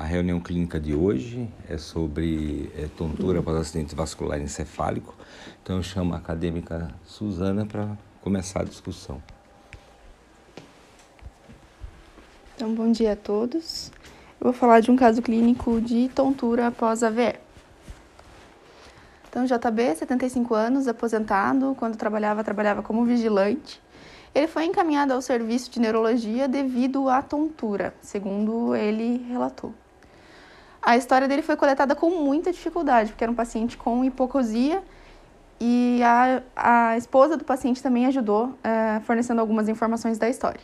A reunião clínica de hoje é sobre é, tontura após acidente vascular encefálico. Então eu chamo a acadêmica Suzana para começar a discussão. Então, bom dia a todos. Eu vou falar de um caso clínico de tontura após AVE. Então, JB, 75 anos, aposentado, quando trabalhava, trabalhava como vigilante. Ele foi encaminhado ao serviço de neurologia devido à tontura, segundo ele relatou. A história dele foi coletada com muita dificuldade, porque era um paciente com hipocosia e a, a esposa do paciente também ajudou, é, fornecendo algumas informações da história.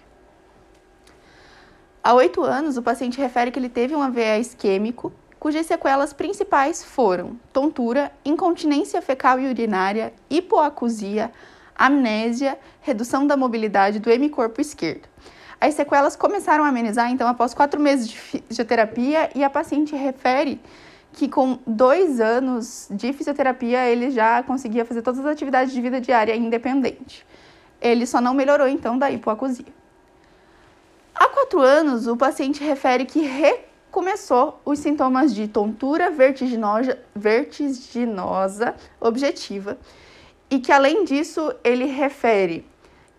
Há oito anos, o paciente refere que ele teve um AVE isquêmico, cujas sequelas principais foram tontura, incontinência fecal e urinária, hipoacusia, amnésia, redução da mobilidade do hemicorpo esquerdo. As sequelas começaram a amenizar, então, após quatro meses de fisioterapia, e a paciente refere que com dois anos de fisioterapia ele já conseguia fazer todas as atividades de vida diária independente. Ele só não melhorou, então, da hipoacusia. Há quatro anos, o paciente refere que recomeçou os sintomas de tontura vertiginosa, vertiginosa objetiva e que, além disso, ele refere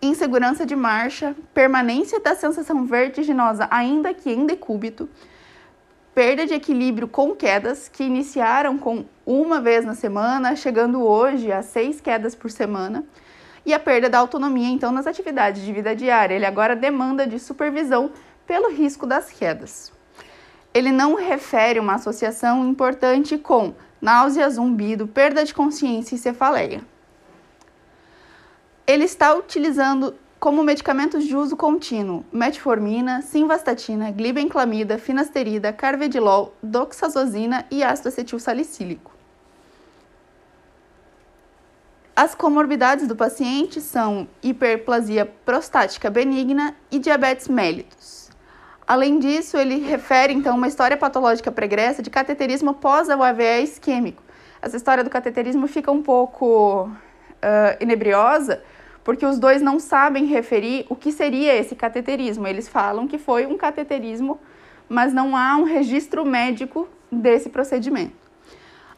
insegurança de marcha, permanência da sensação vertiginosa, ainda que em decúbito, perda de equilíbrio com quedas, que iniciaram com uma vez na semana, chegando hoje a seis quedas por semana, e a perda da autonomia, então, nas atividades de vida diária. Ele agora demanda de supervisão pelo risco das quedas. Ele não refere uma associação importante com náusea, zumbido, perda de consciência e cefaleia ele está utilizando como medicamentos de uso contínuo metformina, simvastatina, glibenclamida, finasterida, carvedilol, doxazosina e ácido acetil salicílico. As comorbidades do paciente são hiperplasia prostática benigna e diabetes mellitus. Além disso, ele refere então uma história patológica pregressa de cateterismo pós-AVE isquêmico. Essa história do cateterismo fica um pouco uh, inebriosa, porque os dois não sabem referir o que seria esse cateterismo. Eles falam que foi um cateterismo, mas não há um registro médico desse procedimento.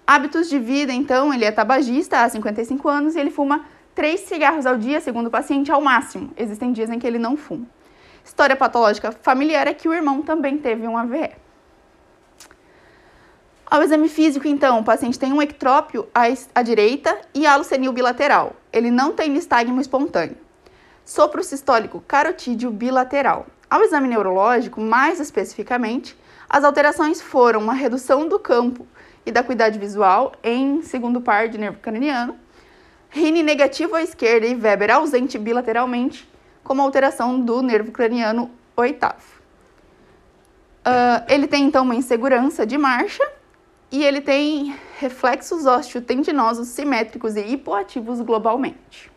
Hábitos de vida, então, ele é tabagista há 55 anos e ele fuma três cigarros ao dia, segundo o paciente, ao máximo. Existem dias em que ele não fuma. História patológica familiar é que o irmão também teve um AVE. Ao exame físico, então, o paciente tem um ectrópio à, direita e halo senil bilateral. Ele não tem nistagmo espontâneo. Sopro sistólico carotídeo bilateral. Ao exame neurológico, mais especificamente, as alterações foram uma redução do campo e da acuidade visual em segundo par de nervo craniano, Rine negativo à esquerda e Weber ausente bilateralmente, como alteração do nervo craniano oitavo. Uh, ele tem então uma insegurança de marcha e ele tem reflexos osteotendinosos simétricos e hipoativos globalmente.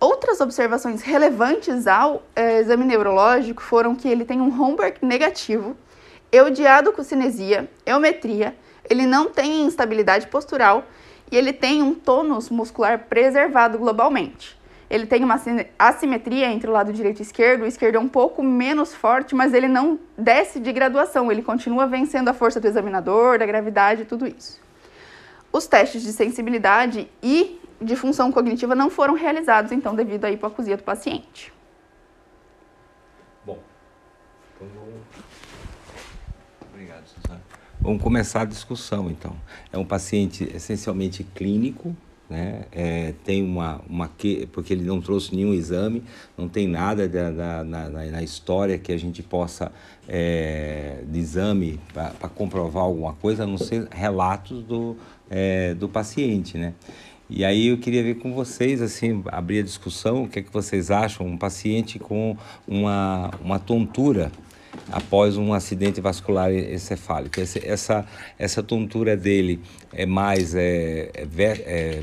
Outras observações relevantes ao é, exame neurológico foram que ele tem um Homburg negativo, eudiado com cinesia, eumetria, ele não tem instabilidade postural e ele tem um tônus muscular preservado globalmente. Ele tem uma assimetria entre o lado direito e esquerdo. O esquerdo é um pouco menos forte, mas ele não desce de graduação. Ele continua vencendo a força do examinador, da gravidade tudo isso. Os testes de sensibilidade e de função cognitiva não foram realizados, então, devido à hipoacusia do paciente. Bom, então vamos... Obrigado, Suzana. Vamos começar a discussão, então. É um paciente essencialmente clínico, né? É, tem uma, uma que, porque ele não trouxe nenhum exame, não tem nada da, da na, na, história que a gente possa é, de exame para comprovar alguma coisa, a não ser relatos do, é, do paciente, né? E aí eu queria ver com vocês, assim, abrir a discussão, o que é que vocês acham, um paciente com uma, uma tontura após um acidente vascular encefálico. Esse, essa, essa tontura dele é mais é, é, é,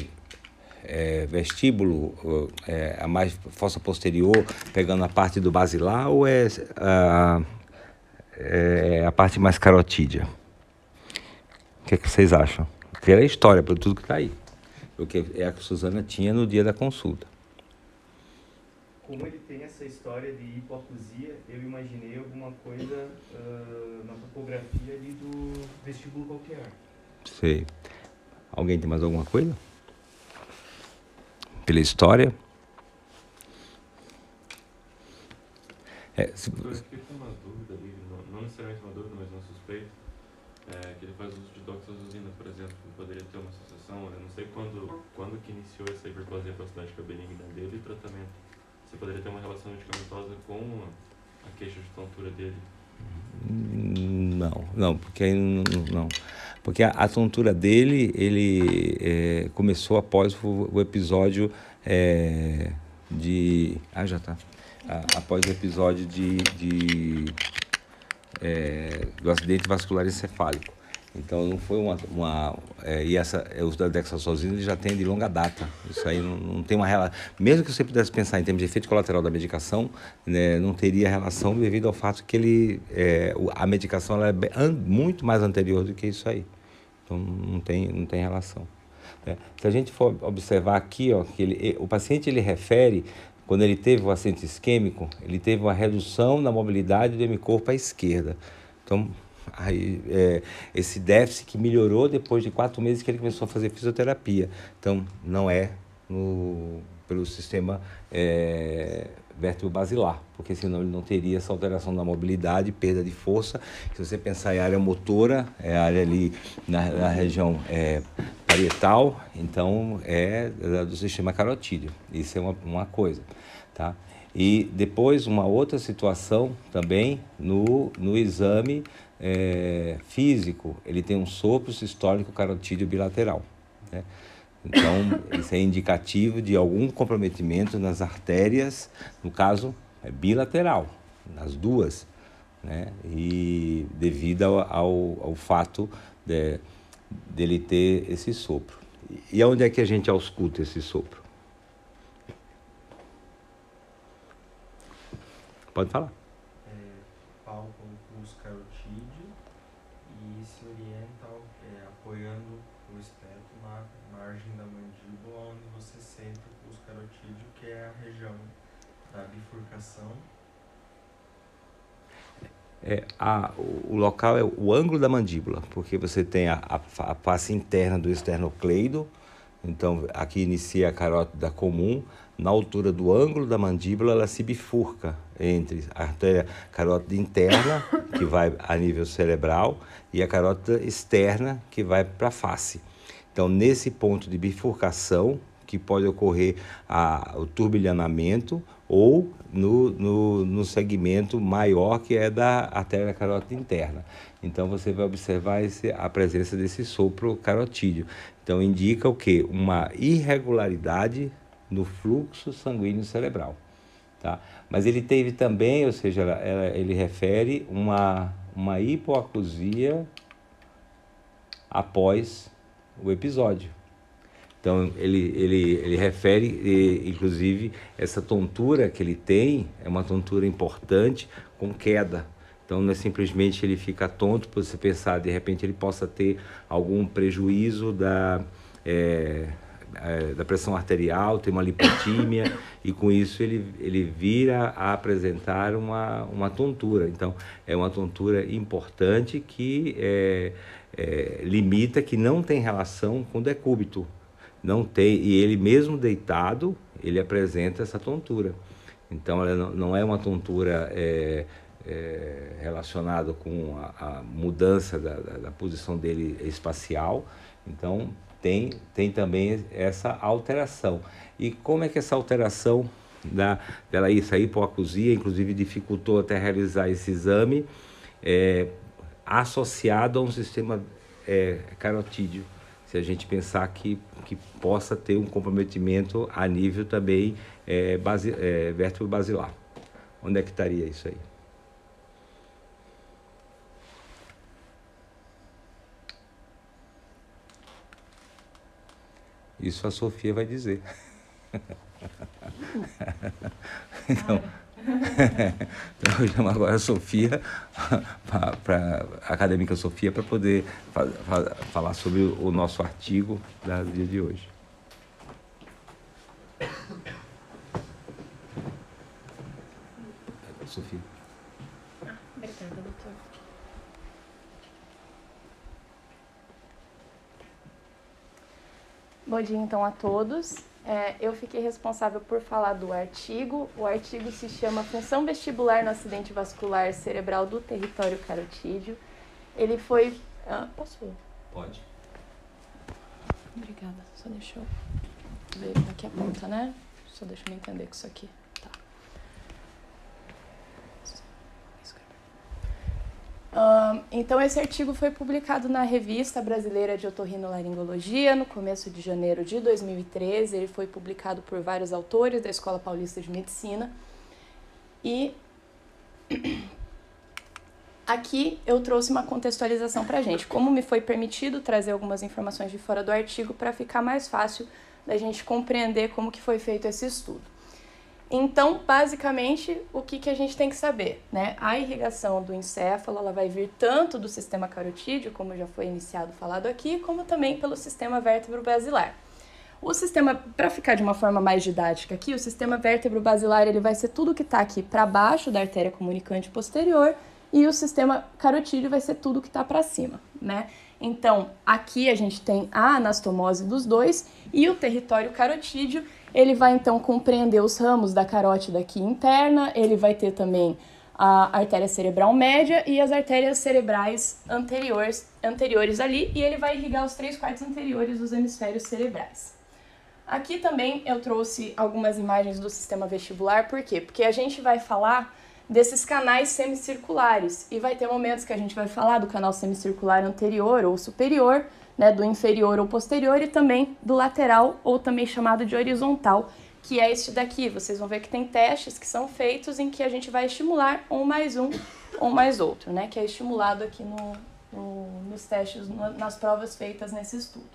é vestíbulo, é, a mais fossa posterior, pegando a parte do basilar, ou é a, é a parte mais carotídea? O que, é que vocês acham? Pela história, por tudo que está aí. Porque é a que Suzana tinha no dia da consulta. Como ele tem essa história de hipoacusia, eu imaginei alguma coisa uh, na topografia ali do vestíbulo qualquer. Sei. Alguém tem mais alguma coisa? Pela história? É, se... Eu com uma dúvida ali, não, não necessariamente uma dúvida, mas uma suspeita, é, que ele faz uso de doxazosina, por exemplo, que poderia ter uma associação, eu não sei quando, quando que iniciou essa hiperplasia prostática benigna dele e tratamento. Você poderia ter uma relação medicamentosa com a, a queixa de tontura dele? Não, não, porque não, não. Porque a, a tontura dele, ele é, começou após o, o episódio é, de. Ah, já tá após o episódio de, de é, do acidente vascular encefálico. Então não foi uma. uma é, e essa, é, os da dexassosina ele já tem de longa data. Isso aí não, não, tem uma relação. Mesmo que você pudesse pensar em termos de efeito colateral da medicação, né, não teria relação devido ao fato que ele, é, a medicação é muito mais anterior do que isso aí. Então não tem, não tem relação. Né. Se a gente for observar aqui, ó, que ele, o paciente ele refere quando ele teve o acidente isquêmico, ele teve uma redução na mobilidade do hemicorpo à esquerda. Então, aí, é, esse déficit que melhorou depois de quatro meses que ele começou a fazer fisioterapia. Então, não é no, pelo sistema é, vértebro-basilar, porque senão ele não teria essa alteração da mobilidade, perda de força. Se você pensar em área motora, é a área ali na, na região é, parietal, então é do sistema carotídeo. Isso é uma, uma coisa. Tá? E depois uma outra situação também no, no exame é, físico, ele tem um sopro sistólico carotídeo bilateral. Né? Então, isso é indicativo de algum comprometimento nas artérias, no caso, é bilateral, nas duas, né? E devido ao, ao, ao fato de, dele ter esse sopro. E aonde é que a gente ausculta esse sopro? Pode falar. É, palpa o pulso carotídeo e se orienta é, apoiando o esteto na margem da mandíbula, onde você sente o pulso carotídeo, que é a região da bifurcação. É, a, o, local é o ângulo da mandíbula, porque você tem a, a, a face interna do esternocleido, então aqui inicia a carótida comum, na altura do ângulo da mandíbula, ela se bifurca entre a artéria carótida interna, que vai a nível cerebral, e a carótida externa, que vai para a face. Então, nesse ponto de bifurcação, que pode ocorrer a, o turbilhamento ou no, no, no, segmento maior que é da artéria carótida interna. Então você vai observar esse, a presença desse sopro carotídeo. Então indica o que? Uma irregularidade no fluxo sanguíneo cerebral. Tá? Mas ele teve também, ou seja, ela, ela, ele refere uma, uma hipoacusia após o episódio. Então, ele, ele, ele refere, e, inclusive, essa tontura que ele tem é uma tontura importante com queda. Então, não é simplesmente ele fica tonto para você pensar, de repente, ele possa ter algum prejuízo da. É, é, da pressão arterial, tem uma lipotímia e com isso ele, ele vira a apresentar uma, uma tontura. Então é uma tontura importante que é, é, limita, que não tem relação com decúbito. Não tem, e ele mesmo deitado, ele apresenta essa tontura. Então ela não, é uma tontura é, é, relacionada com a, a mudança da, da, da posição dele espacial. Então tem, tem também essa alteração. E como é que essa alteração da, dela para a cozinha, inclusive dificultou até realizar esse exame, é, associado a um sistema é, carotídeo. Se a gente pensar que, que possa ter um comprometimento a nível também é, base, é, vértebro basilar. Onde é que estaria isso aí? Isso a Sofia vai dizer. então, então, eu chamo agora a Sofia, para a acadêmica Sofia, para poder fa fa falar sobre o nosso artigo do dia de hoje. Sofia. Obrigada. Bom dia então a todos. É, eu fiquei responsável por falar do artigo. O artigo se chama Função Vestibular no Acidente Vascular Cerebral do Território Carotídeo. Ele foi. Ah, posso? Pode. Obrigada. Só deixa eu ver aqui a ponta, né? Só deixa eu me entender com isso aqui. Então, esse artigo foi publicado na Revista Brasileira de Otorrinolaringologia no começo de janeiro de 2013. Ele foi publicado por vários autores da Escola Paulista de Medicina. E aqui eu trouxe uma contextualização para a gente. Como me foi permitido trazer algumas informações de fora do artigo para ficar mais fácil da gente compreender como que foi feito esse estudo. Então, basicamente, o que, que a gente tem que saber? Né? A irrigação do encéfalo ela vai vir tanto do sistema carotídeo, como já foi iniciado falado aqui, como também pelo sistema vértebro-basilar. O sistema, para ficar de uma forma mais didática aqui, o sistema vértebro-basilar ele vai ser tudo que está aqui para baixo da artéria comunicante posterior e o sistema carotídeo vai ser tudo que está para cima, né? Então, aqui a gente tem a anastomose dos dois e o território carotídeo ele vai então compreender os ramos da carótida aqui interna, ele vai ter também a artéria cerebral média e as artérias cerebrais anteriores, anteriores ali, e ele vai irrigar os três quartos anteriores dos hemisférios cerebrais. Aqui também eu trouxe algumas imagens do sistema vestibular, por quê? Porque a gente vai falar desses canais semicirculares e vai ter momentos que a gente vai falar do canal semicircular anterior ou superior, né, do inferior ou posterior e também do lateral ou também chamado de horizontal, que é este daqui. Vocês vão ver que tem testes que são feitos em que a gente vai estimular um mais um ou mais outro, né, que é estimulado aqui no, no, nos testes, nas provas feitas nesse estudo.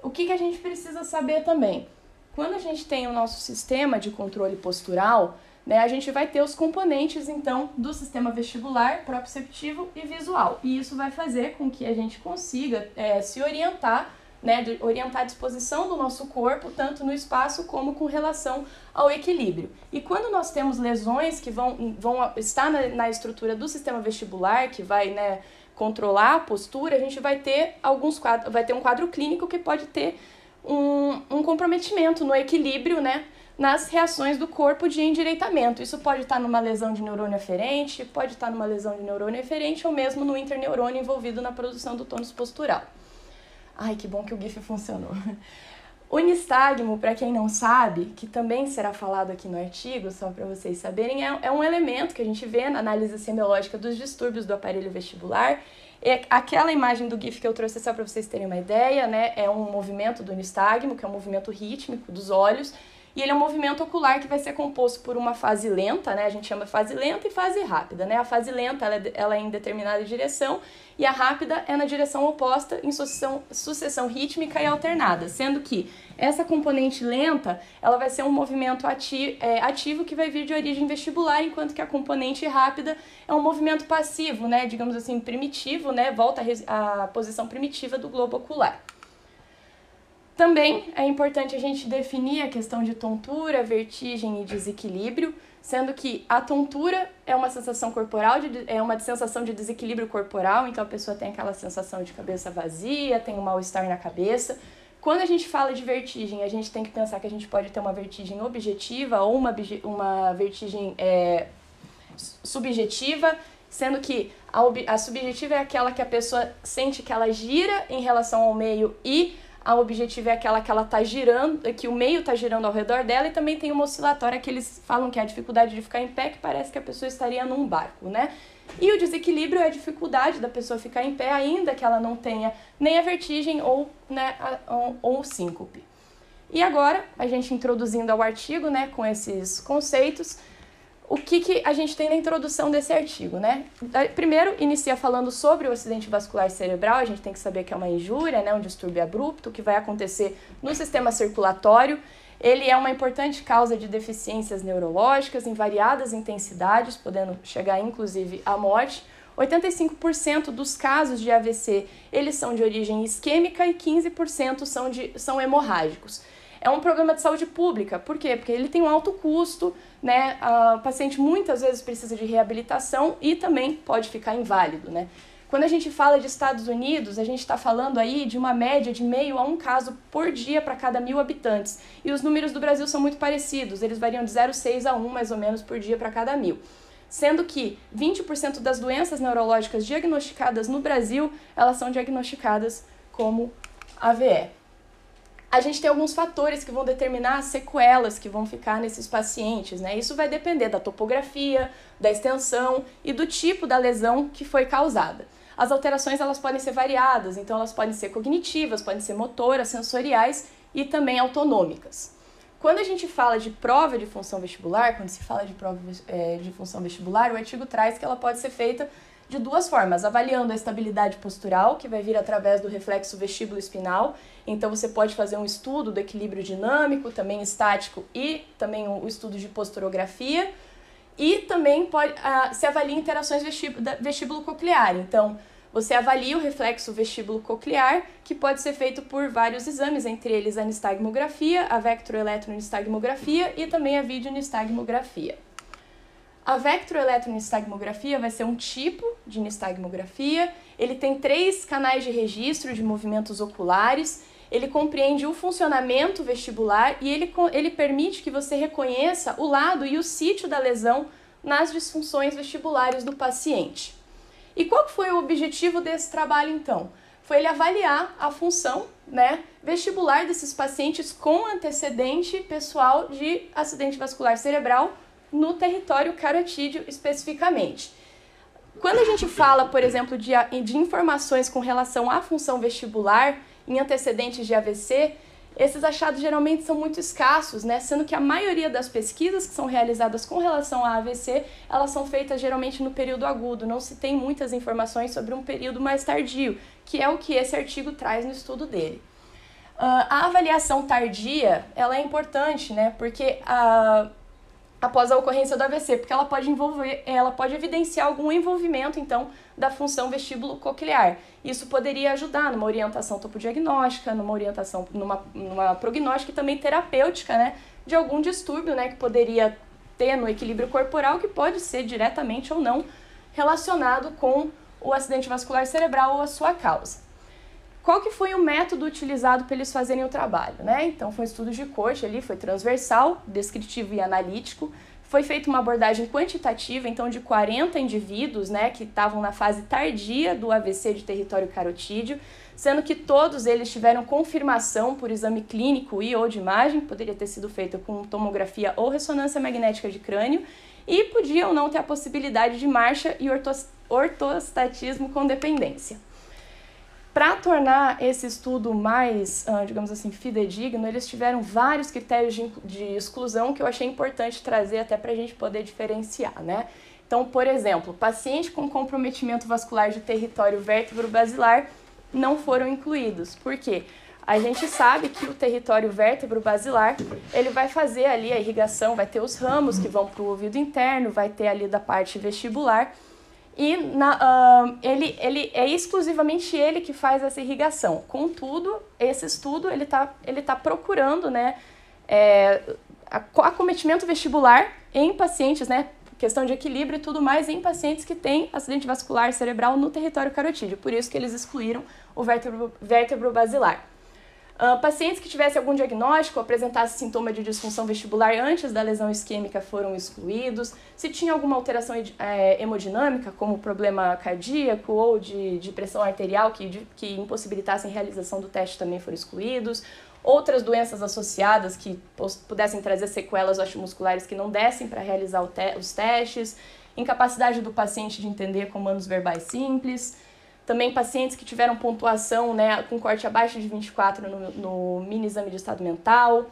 O que, que a gente precisa saber também? Quando a gente tem o nosso sistema de controle postural, né, a gente vai ter os componentes, então, do sistema vestibular, proprioceptivo e visual. E isso vai fazer com que a gente consiga é, se orientar, né, de, orientar a disposição do nosso corpo, tanto no espaço como com relação ao equilíbrio. E quando nós temos lesões que vão, vão estar na, na estrutura do sistema vestibular, que vai, né, controlar a postura, a gente vai ter alguns quadros, vai ter um quadro clínico que pode ter um, um comprometimento no equilíbrio, né, nas reações do corpo de endireitamento. Isso pode estar numa lesão de neurônio aferente, pode estar numa lesão de neurônio eferente ou mesmo no interneurônio envolvido na produção do tônus postural. Ai, que bom que o GIF funcionou. O nistagmo, para quem não sabe, que também será falado aqui no artigo, só para vocês saberem, é, é, um elemento que a gente vê na análise semiológica dos distúrbios do aparelho vestibular. É aquela imagem do GIF que eu trouxe só para vocês terem uma ideia, né? É um movimento do nistagmo, que é um movimento rítmico dos olhos, e ele é um movimento ocular que vai ser composto por uma fase lenta, né? A gente chama fase lenta e fase rápida, né? A fase lenta ela é, ela é em determinada direção e a rápida é na direção oposta em sucessão, sucessão rítmica e alternada, sendo que essa componente lenta ela vai ser um movimento ati é, ativo que vai vir de origem vestibular, enquanto que a componente rápida é um movimento passivo, né? Digamos assim, primitivo, né? Volta à posição primitiva do globo ocular. Também é importante a gente definir a questão de tontura, vertigem e desequilíbrio, sendo que a tontura é uma sensação corporal, de, é uma sensação de desequilíbrio corporal, então a pessoa tem aquela sensação de cabeça vazia, tem um mal-estar na cabeça. Quando a gente fala de vertigem, a gente tem que pensar que a gente pode ter uma vertigem objetiva ou uma, uma vertigem é, subjetiva, sendo que a, a subjetiva é aquela que a pessoa sente que ela gira em relação ao meio e a objetiva é aquela que ela tá girando, que o meio tá girando ao redor dela e também tem uma oscilatória que eles falam que é a dificuldade de ficar em pé, que parece que a pessoa estaria num barco, né? E o desequilíbrio é a dificuldade da pessoa ficar em pé, ainda que ela não tenha nem a vertigem ou, né, a, ou, ou o síncope. E agora, a gente introduzindo ao artigo, né, com esses conceitos, o que, que a gente tem na introdução desse artigo, né? Primeiro, inicia falando sobre o acidente vascular cerebral, a gente tem que saber que é uma injúria, né, um distúrbio abrupto que vai acontecer no sistema circulatório. Ele é uma importante causa de deficiências neurológicas em variadas intensidades, podendo chegar inclusive à morte. 85% dos casos de AVC, eles são de origem isquêmica e 15% são, de, são hemorrágicos. É um problema de saúde pública. Por quê? Porque ele tem um alto custo, né? O paciente muitas vezes precisa de reabilitação e também pode ficar inválido, né? Quando a gente fala de Estados Unidos, a gente está falando aí de uma média de meio a um caso por dia para cada mil habitantes. E os números do Brasil são muito parecidos, eles variam de 0,6 a 1 mais ou menos por dia para cada mil. Sendo que 20% das doenças neurológicas diagnosticadas no Brasil, elas são diagnosticadas como AVE. A gente tem alguns fatores que vão determinar as sequelas que vão ficar nesses pacientes, né? Isso vai depender da topografia, da extensão e do tipo da lesão que foi causada. As alterações elas podem ser variadas, então elas podem ser cognitivas, podem ser motoras, sensoriais e também autonômicas. Quando a gente fala de prova de função vestibular, quando se fala de prova é, de função vestibular, o artigo traz que ela pode ser feita de duas formas, avaliando a estabilidade postural, que vai vir através do reflexo vestíbulo espinal. Então você pode fazer um estudo do equilíbrio dinâmico, também estático e também o estudo de posturografia e também pode, uh, se avalia interações vestíbulo coclear. Então, você avalia o reflexo vestíbulo coclear, que pode ser feito por vários exames, entre eles a nistagmografia, a vectroeletronistagmografia e também a videonistagmografia. A vectroeletronistagmografia vai ser um tipo de nistagmografia. Ele tem três canais de registro de movimentos oculares ele compreende o funcionamento vestibular e ele, ele permite que você reconheça o lado e o sítio da lesão nas disfunções vestibulares do paciente. E qual foi o objetivo desse trabalho então? Foi ele avaliar a função né, vestibular desses pacientes com antecedente pessoal de acidente vascular cerebral no território carotídeo especificamente. Quando a gente fala, por exemplo, de, de informações com relação à função vestibular, em antecedentes de AVC, esses achados geralmente são muito escassos, né? Sendo que a maioria das pesquisas que são realizadas com relação a AVC, elas são feitas geralmente no período agudo, não se tem muitas informações sobre um período mais tardio, que é o que esse artigo traz no estudo dele. Uh, a avaliação tardia, ela é importante, né? Porque a uh, após a ocorrência do AVC, porque ela pode envolver, ela pode evidenciar algum envolvimento então da função vestíbulo coclear. Isso poderia ajudar numa orientação topodiagnóstica, numa orientação numa, numa prognóstica e também terapêutica, né, de algum distúrbio, né, que poderia ter no equilíbrio corporal que pode ser diretamente ou não relacionado com o acidente vascular cerebral ou a sua causa. Qual que foi o método utilizado para eles fazerem o trabalho? Né? Então, foi um estudo de corte ali, foi transversal, descritivo e analítico. Foi feita uma abordagem quantitativa, então, de 40 indivíduos né, que estavam na fase tardia do AVC de território carotídeo, sendo que todos eles tiveram confirmação por exame clínico e ou de imagem, poderia ter sido feita com tomografia ou ressonância magnética de crânio, e podiam não ter a possibilidade de marcha e ortostatismo com dependência. Para tornar esse estudo mais, uh, digamos assim, fidedigno, eles tiveram vários critérios de, de exclusão que eu achei importante trazer até para a gente poder diferenciar, né? Então, por exemplo, paciente com comprometimento vascular de território vértebro-basilar não foram incluídos. Por quê? A gente sabe que o território vértebro-basilar, ele vai fazer ali a irrigação, vai ter os ramos que vão para o ouvido interno, vai ter ali da parte vestibular, e na, uh, ele, ele é exclusivamente ele que faz essa irrigação. Contudo, esse estudo ele está ele tá procurando né, é, acometimento vestibular em pacientes, né, questão de equilíbrio e tudo mais, em pacientes que têm acidente vascular cerebral no território carotídeo. Por isso que eles excluíram o vértebro, vértebro basilar. Uh, pacientes que tivessem algum diagnóstico, apresentassem sintoma de disfunção vestibular antes da lesão isquêmica foram excluídos. Se tinha alguma alteração é, hemodinâmica, como problema cardíaco ou de, de pressão arterial que, de, que impossibilitassem realização do teste também foram excluídos. Outras doenças associadas que pudessem trazer sequelas osteomusculares que não dessem para realizar te os testes. Incapacidade do paciente de entender comandos verbais simples. Também pacientes que tiveram pontuação né, com corte abaixo de 24 no, no mini exame de estado mental.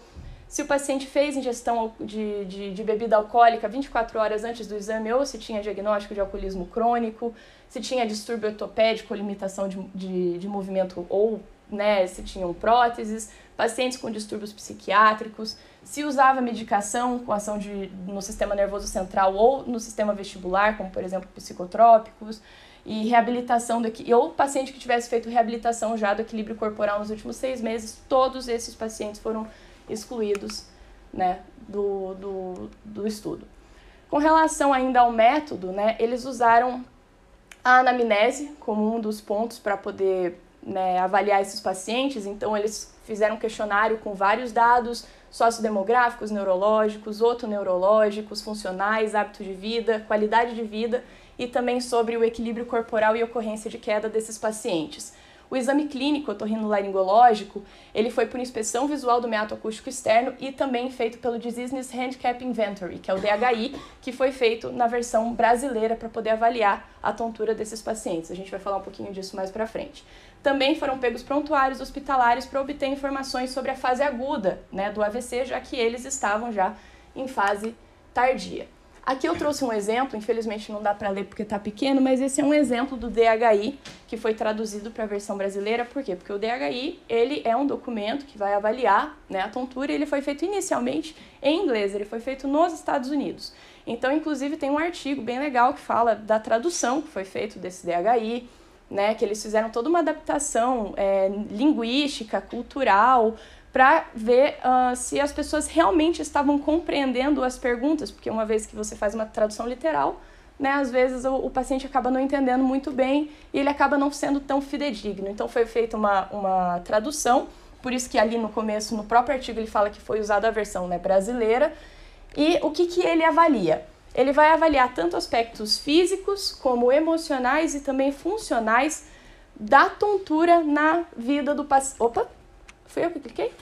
Se o paciente fez ingestão de, de, de, bebida alcoólica 24 horas antes do exame ou se tinha diagnóstico de alcoolismo crônico, se tinha distúrbio ortopédico, limitação de, de, de movimento ou né, se tinham próteses, pacientes com distúrbios psiquiátricos, se usava medicação com ação de, no sistema nervoso central ou no sistema vestibular, como por exemplo psicotrópicos, e reabilitação do ou paciente que tivesse feito reabilitação já do equilíbrio corporal nos últimos seis meses, todos esses pacientes foram excluídos né, do, do, do estudo. Com relação ainda ao método, né, eles usaram a anamnese como um dos pontos para poder né, avaliar esses pacientes, então eles fizeram um questionário com vários dados sociodemográficos, neurológicos, otoneurológicos, funcionais, hábitos de vida, qualidade de vida e também sobre o equilíbrio corporal e ocorrência de queda desses pacientes. O exame clínico otorrinolaringológico, ele foi por inspeção visual do meato acústico externo e também feito pelo Diseases Handicap Inventory, que é o DHI, que foi feito na versão brasileira para poder avaliar a tontura desses pacientes. A gente vai falar um pouquinho disso mais para frente. Também foram pegos prontuários hospitalares para obter informações sobre a fase aguda né, do AVC, já que eles estavam já em fase tardia. Aqui eu trouxe um exemplo, infelizmente não dá para ler porque está pequeno, mas esse é um exemplo do DHI que foi traduzido para a versão brasileira. Por quê? Porque o DHI ele é um documento que vai avaliar né, a tontura e ele foi feito inicialmente em inglês, ele foi feito nos Estados Unidos. Então, inclusive, tem um artigo bem legal que fala da tradução que foi feito desse DHI, né, que eles fizeram toda uma adaptação é, linguística, cultural, para ver uh, se as pessoas realmente estavam compreendendo as perguntas, porque uma vez que você faz uma tradução literal, né, às vezes o, o, paciente acaba não entendendo muito bem e ele acaba não sendo tão fidedigno. Então foi feita uma, uma tradução, por isso que ali no começo, no próprio artigo, ele fala que foi usada a versão né, brasileira. E o que, que ele avalia? Ele vai avaliar tanto aspectos físicos como emocionais e também funcionais da tontura na vida do paciente. Opa! Foi eu que cliquei?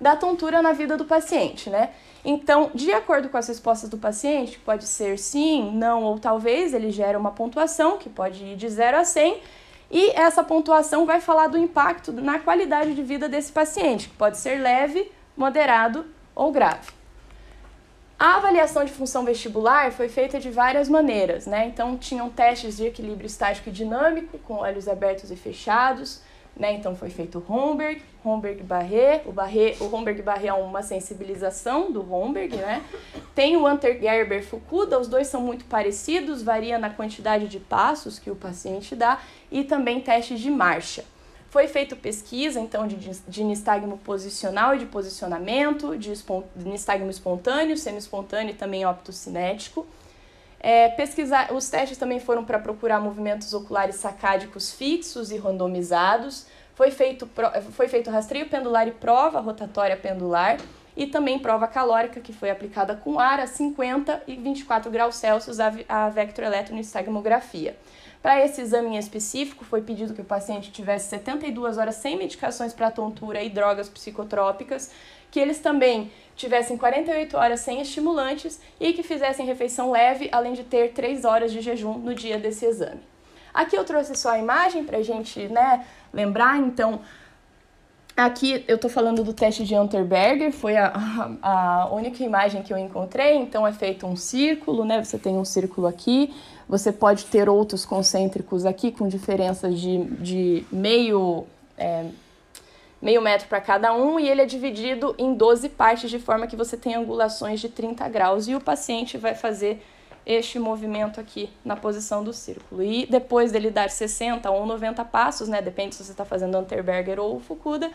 Da tontura na vida do paciente, né? Então, de acordo com as respostas do paciente, pode ser sim, não ou talvez, ele gera uma pontuação que pode ir de 0 a 100, e essa pontuação vai falar do impacto na qualidade de vida desse paciente, que pode ser leve, moderado ou grave. A avaliação de função vestibular foi feita de várias maneiras, né? Então, tinham testes de equilíbrio estático e dinâmico, com olhos abertos e fechados, né? Então foi feito Homberg, Homberg-Barré. O, Barré, o Homberg-Barré é uma sensibilização do Homberg, né? Tem o Anter-Gerber-Fukuda, os dois são muito parecidos, varia na quantidade de passos que o paciente dá e também testes de marcha. Foi feita pesquisa, então, de, de nistagmo posicional e de posicionamento, de, de nistagmo espontâneo, semi-espontâneo e também optocinético. É, pesquisar, os testes também foram para procurar movimentos oculares sacádicos fixos e randomizados. Foi feito, foi feito rastreio pendular e prova rotatória pendular e também prova calórica que foi aplicada com ar a 50 e 24 graus Celsius a, a. Para esse exame em específico, foi pedido que o paciente tivesse 72 horas sem medicações para tontura e drogas psicotrópicas, que eles também tivessem 48 horas sem estimulantes e que fizessem refeição leve, além de ter 3 horas de jejum no dia desse exame. Aqui eu trouxe só a imagem para a gente né, lembrar, então, Aqui eu estou falando do teste de Unterberger, foi a, a, a, única imagem que eu encontrei. Então é feito um círculo, né? Você tem um círculo aqui, você pode ter outros concêntricos aqui com diferenças de, de meio, é, meio metro para cada um, e ele é dividido em 12 partes de forma que você tem angulações de 30 graus. E o paciente vai fazer este movimento aqui na posição do círculo. E depois dele dar 60 ou 90 passos, né, depende se você está fazendo Unterberger ou Fukuda,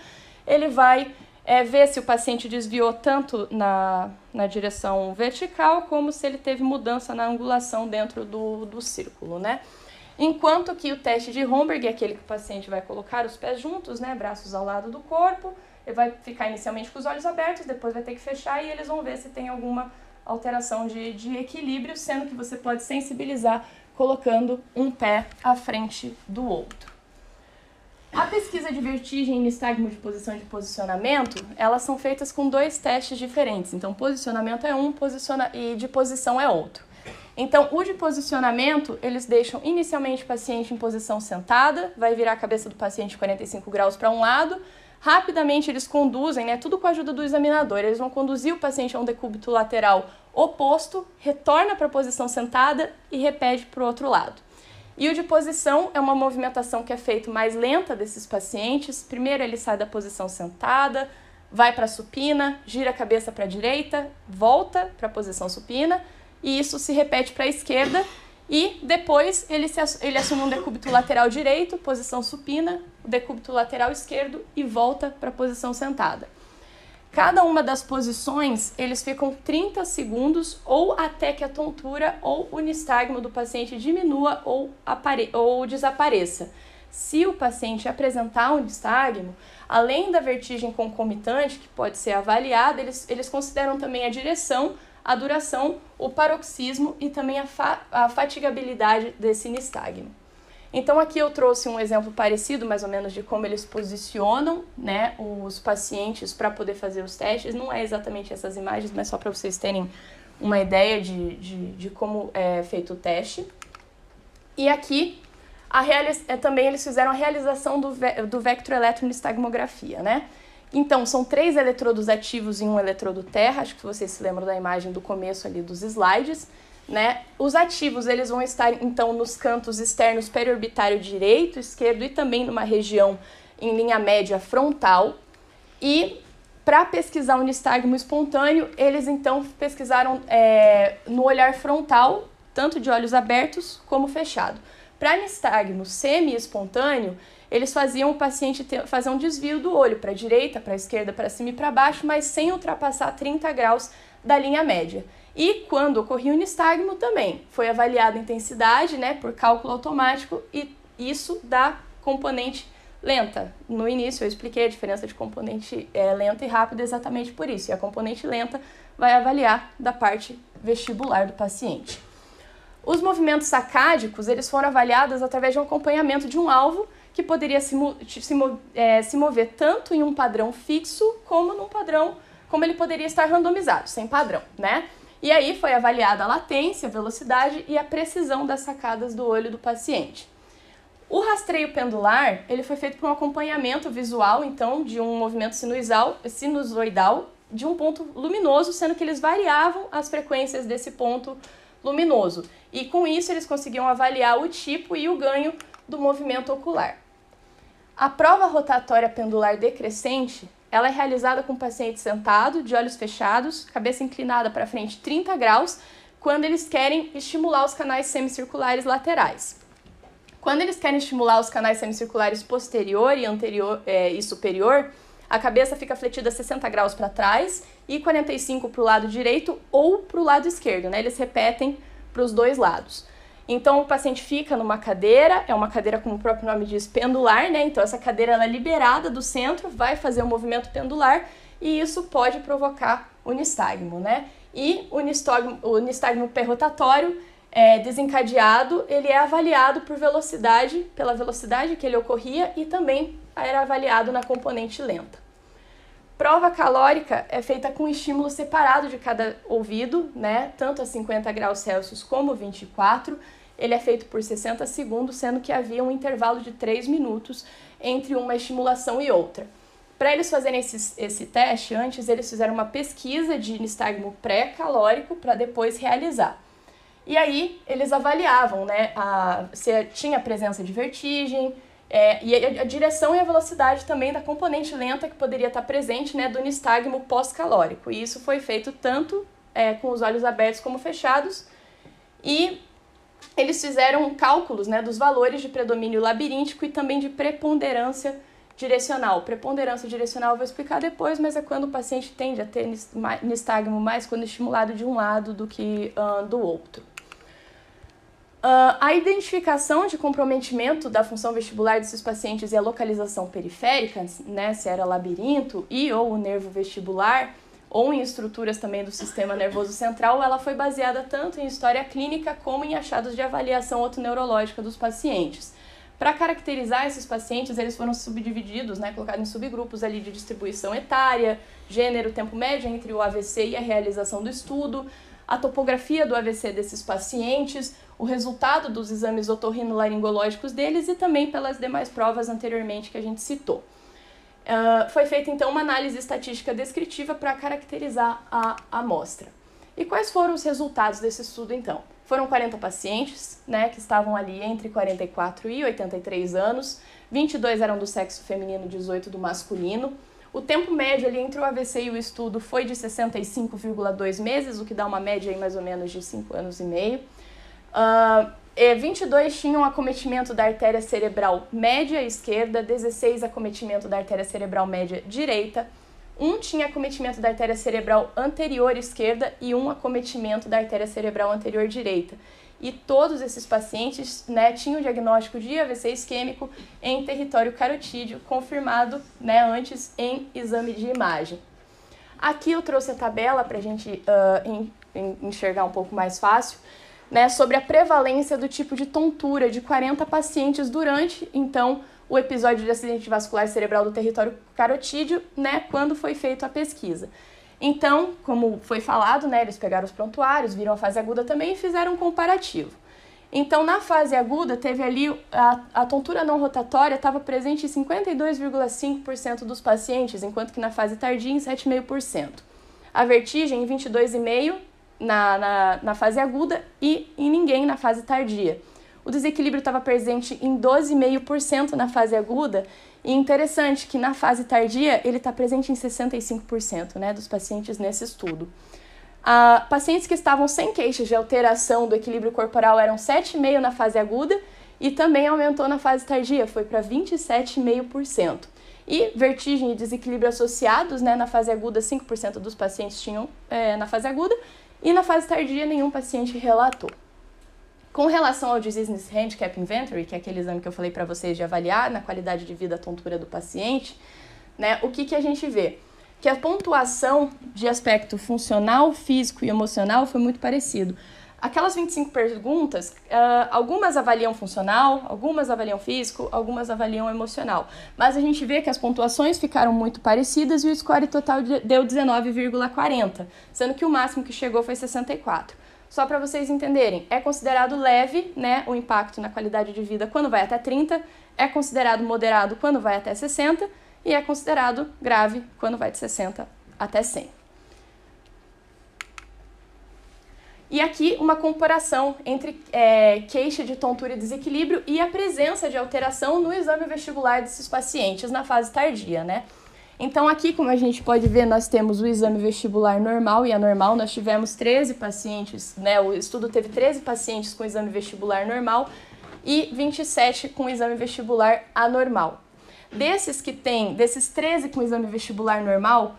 ele vai é, ver se o paciente desviou tanto na, na direção vertical como se ele teve mudança na angulação dentro do, do círculo, né? Enquanto que o teste de Homberg é aquele que o paciente vai colocar os pés juntos, né, braços ao lado do corpo, ele vai ficar inicialmente com os olhos abertos, depois vai ter que fechar e eles vão ver se tem alguma alteração de, de equilíbrio, sendo que você pode sensibilizar colocando um pé à frente do outro. A pesquisa de vertigem e nistagmo de posição de posicionamento, elas são feitas com dois testes diferentes. Então, posicionamento é um posiciona e de posição é outro. Então, o de posicionamento, eles deixam inicialmente o paciente em posição sentada, vai virar a cabeça do paciente 45 graus para um lado, Rapidamente eles conduzem, né, tudo com a ajuda do examinador, eles vão conduzir o paciente a um decúbito lateral oposto, retorna para a posição sentada e repete para o outro lado. E o de posição é uma movimentação que é feita mais lenta desses pacientes. Primeiro ele sai da posição sentada, vai para a supina, gira a cabeça para a direita, volta para a posição supina, e isso se repete para a esquerda E depois ele, se, ele assume um decúbito lateral direito, posição supina, decúbito lateral esquerdo e volta para a posição sentada. Cada uma das posições, eles ficam 30 segundos ou até que a tontura ou o nistagmo do paciente diminua ou, ou desapareça. Se o paciente apresentar um nistagmo, além da vertigem concomitante, que pode ser avaliada, eles, eles consideram também a direção, a duração, o paroxismo e também a, fa a fatigabilidade desse nistagmo. Então aqui eu trouxe um exemplo parecido, mais ou menos, de como eles posicionam né, os pacientes para poder fazer os testes. Não é exatamente essas imagens, mas só para vocês terem uma ideia de, de, de, como é feito o teste. E aqui a é, também eles fizeram a realização do, ve do vectroeletroestagmografia, né? Então, são três eletrodos ativos e um eletrodo terra, acho que vocês se lembram da imagem do começo ali dos slides. Né? Os ativos eles vão estar então nos cantos externos periorbitário direito, esquerdo e também numa região em linha média frontal. E para pesquisar o nistagmo espontâneo, eles então pesquisaram é, no olhar frontal, tanto de olhos abertos como fechado. Para nistagmo semi-espontâneo, eles faziam o paciente ter, fazer um desvio do olho para a direita, para a esquerda, para cima e para baixo, mas sem ultrapassar 30 graus da linha média. E quando ocorria o nistagmo também, foi avaliada a intensidade, né, por cálculo automático e isso da componente lenta. No início eu expliquei a diferença de componente é, lenta e rápida exatamente por isso. E a componente lenta vai avaliar da parte vestibular do paciente. Os movimentos sacádicos, eles foram avaliados através de um acompanhamento de um alvo que poderia se, se, é, se mover tanto em um padrão fixo como num padrão, como ele poderia estar randomizado, sem padrão, né? E aí foi avaliada a latência, a velocidade e a precisão das sacadas do olho do paciente. O rastreio pendular, ele foi feito por um acompanhamento visual, então, de um movimento sinusoidal de um ponto luminoso, sendo que eles variavam as frequências desse ponto luminoso. E com isso eles conseguiam avaliar o tipo e o ganho do movimento ocular. A prova rotatória pendular decrescente ela é realizada com o paciente sentado, de olhos fechados, cabeça inclinada para frente 30 graus, quando eles querem estimular os canais semicirculares laterais. Quando eles querem estimular os canais semicirculares posterior e anterior é, e superior, a cabeça fica fletida 60 graus para trás e 45 para o lado direito ou para o lado esquerdo, né? Eles repetem para os dois lados. Então o paciente fica numa cadeira, é uma cadeira como o próprio nome diz, pendular, né? Então essa cadeira ela é liberada do centro, vai fazer um movimento pendular e isso pode provocar o nistagmo, né? E o nistagmo, o nistagmo perrotatório é, desencadeado, ele é avaliado por velocidade, pela velocidade que ele ocorria e também era avaliado na componente lenta. Prova calórica é feita com estímulo separado de cada ouvido, né? Tanto a 50 graus Celsius como 24. Ele é feito por 60 segundos, sendo que havia um intervalo de 3 minutos entre uma estimulação e outra. Para eles fazerem esse, esse teste, antes eles fizeram uma pesquisa de nistagmo pré-calórico para depois realizar. E aí eles avaliavam né, a, se tinha presença de vertigem, é, e a, a, direção e a velocidade também da componente lenta que poderia estar presente né, do nistagmo pós-calórico. E isso foi feito tanto é, com os olhos abertos como fechados. E eles fizeram cálculos né, dos valores de predomínio labiríntico e também de preponderância direcional. Preponderância direcional eu vou explicar depois, mas é quando o paciente tende a ter nistagmo mais quando estimulado de um lado do que uh, do outro. Uh, a identificação de comprometimento da função vestibular desses pacientes e a localização periférica, né, se era labirinto e ou o nervo vestibular, ou em estruturas também do sistema nervoso central, ela foi baseada tanto em história clínica como em achados de avaliação otoneurológica dos pacientes. Para caracterizar esses pacientes, eles foram subdivididos, né, colocados em subgrupos ali de distribuição etária, gênero, tempo médio entre o AVC e a realização do estudo, a topografia do AVC desses pacientes, o resultado dos exames otorrinolaringológicos deles e também pelas demais provas anteriormente que a gente citou. Uh, foi feita então uma análise estatística descritiva para caracterizar a amostra. E quais foram os resultados desse estudo então? Foram 40 pacientes, né, que estavam ali entre 44 e 83 anos, 22 eram do sexo feminino, 18 do masculino. O tempo médio ali entre o AVC e o estudo foi de 65,2 meses, o que dá uma média aí mais ou menos de 5 anos e meio. Uh, e 22 tinham acometimento da artéria cerebral média esquerda, 16 acometimento da artéria cerebral média direita, um tinha acometimento da artéria cerebral anterior esquerda e um acometimento da artéria cerebral anterior direita. E todos esses pacientes né, tinham diagnóstico de AVC isquêmico em território carotídeo, confirmado né, antes em exame de imagem. Aqui eu trouxe a tabela para a gente uh, enxergar um pouco mais fácil né, sobre a prevalência do tipo de tontura de 40 pacientes durante, então, o episódio de acidente vascular cerebral do território carotídeo, né, quando foi feita a pesquisa. Então, como foi falado, né, eles pegaram os prontuários, viram a fase aguda também e fizeram um comparativo. Então, na fase aguda, teve ali a, a tontura não rotatória estava presente em 52,5% dos pacientes, enquanto que na fase tardia em 7,5%. A vertigem em 22,5% na, na, na fase aguda e em ninguém na fase tardia. O desequilíbrio estava presente em 12,5% na fase aguda e interessante que na fase tardia ele está presente em 65% né, dos pacientes nesse estudo. Ah, pacientes que estavam sem queixas de alteração do equilíbrio corporal eram 7,5% na fase aguda e também aumentou na fase tardia, foi para 27,5%. E vertigem e desequilíbrio associados, né, na fase aguda, 5% dos pacientes tinham é, na fase aguda e na fase tardia, nenhum paciente relatou. Com relação ao Disease Handicap Inventory, que é aquele exame que eu falei para vocês de avaliar na qualidade de vida a tontura do paciente, né, o que, que a gente vê? Que a pontuação de aspecto funcional, físico e emocional foi muito parecido. Aquelas 25 perguntas, uh, algumas avaliam funcional, algumas avaliam físico, algumas avaliam emocional. Mas a gente vê que as pontuações ficaram muito parecidas e o score total deu 19,40, sendo que o máximo que chegou foi 64. Só para vocês entenderem, é considerado leve né, o impacto na qualidade de vida quando vai até 30, é considerado moderado quando vai até 60 e é considerado grave quando vai de 60 até 100. E aqui uma comparação entre é, queixa de tontura e desequilíbrio e a presença de alteração no exame vestibular desses pacientes na fase tardia, né? Então aqui, como a gente pode ver, nós temos o exame vestibular normal e anormal. Nós tivemos 13 pacientes, né? O estudo teve 13 pacientes com exame vestibular normal e 27 com exame vestibular anormal. Desses que tem, desses 13 com exame vestibular normal,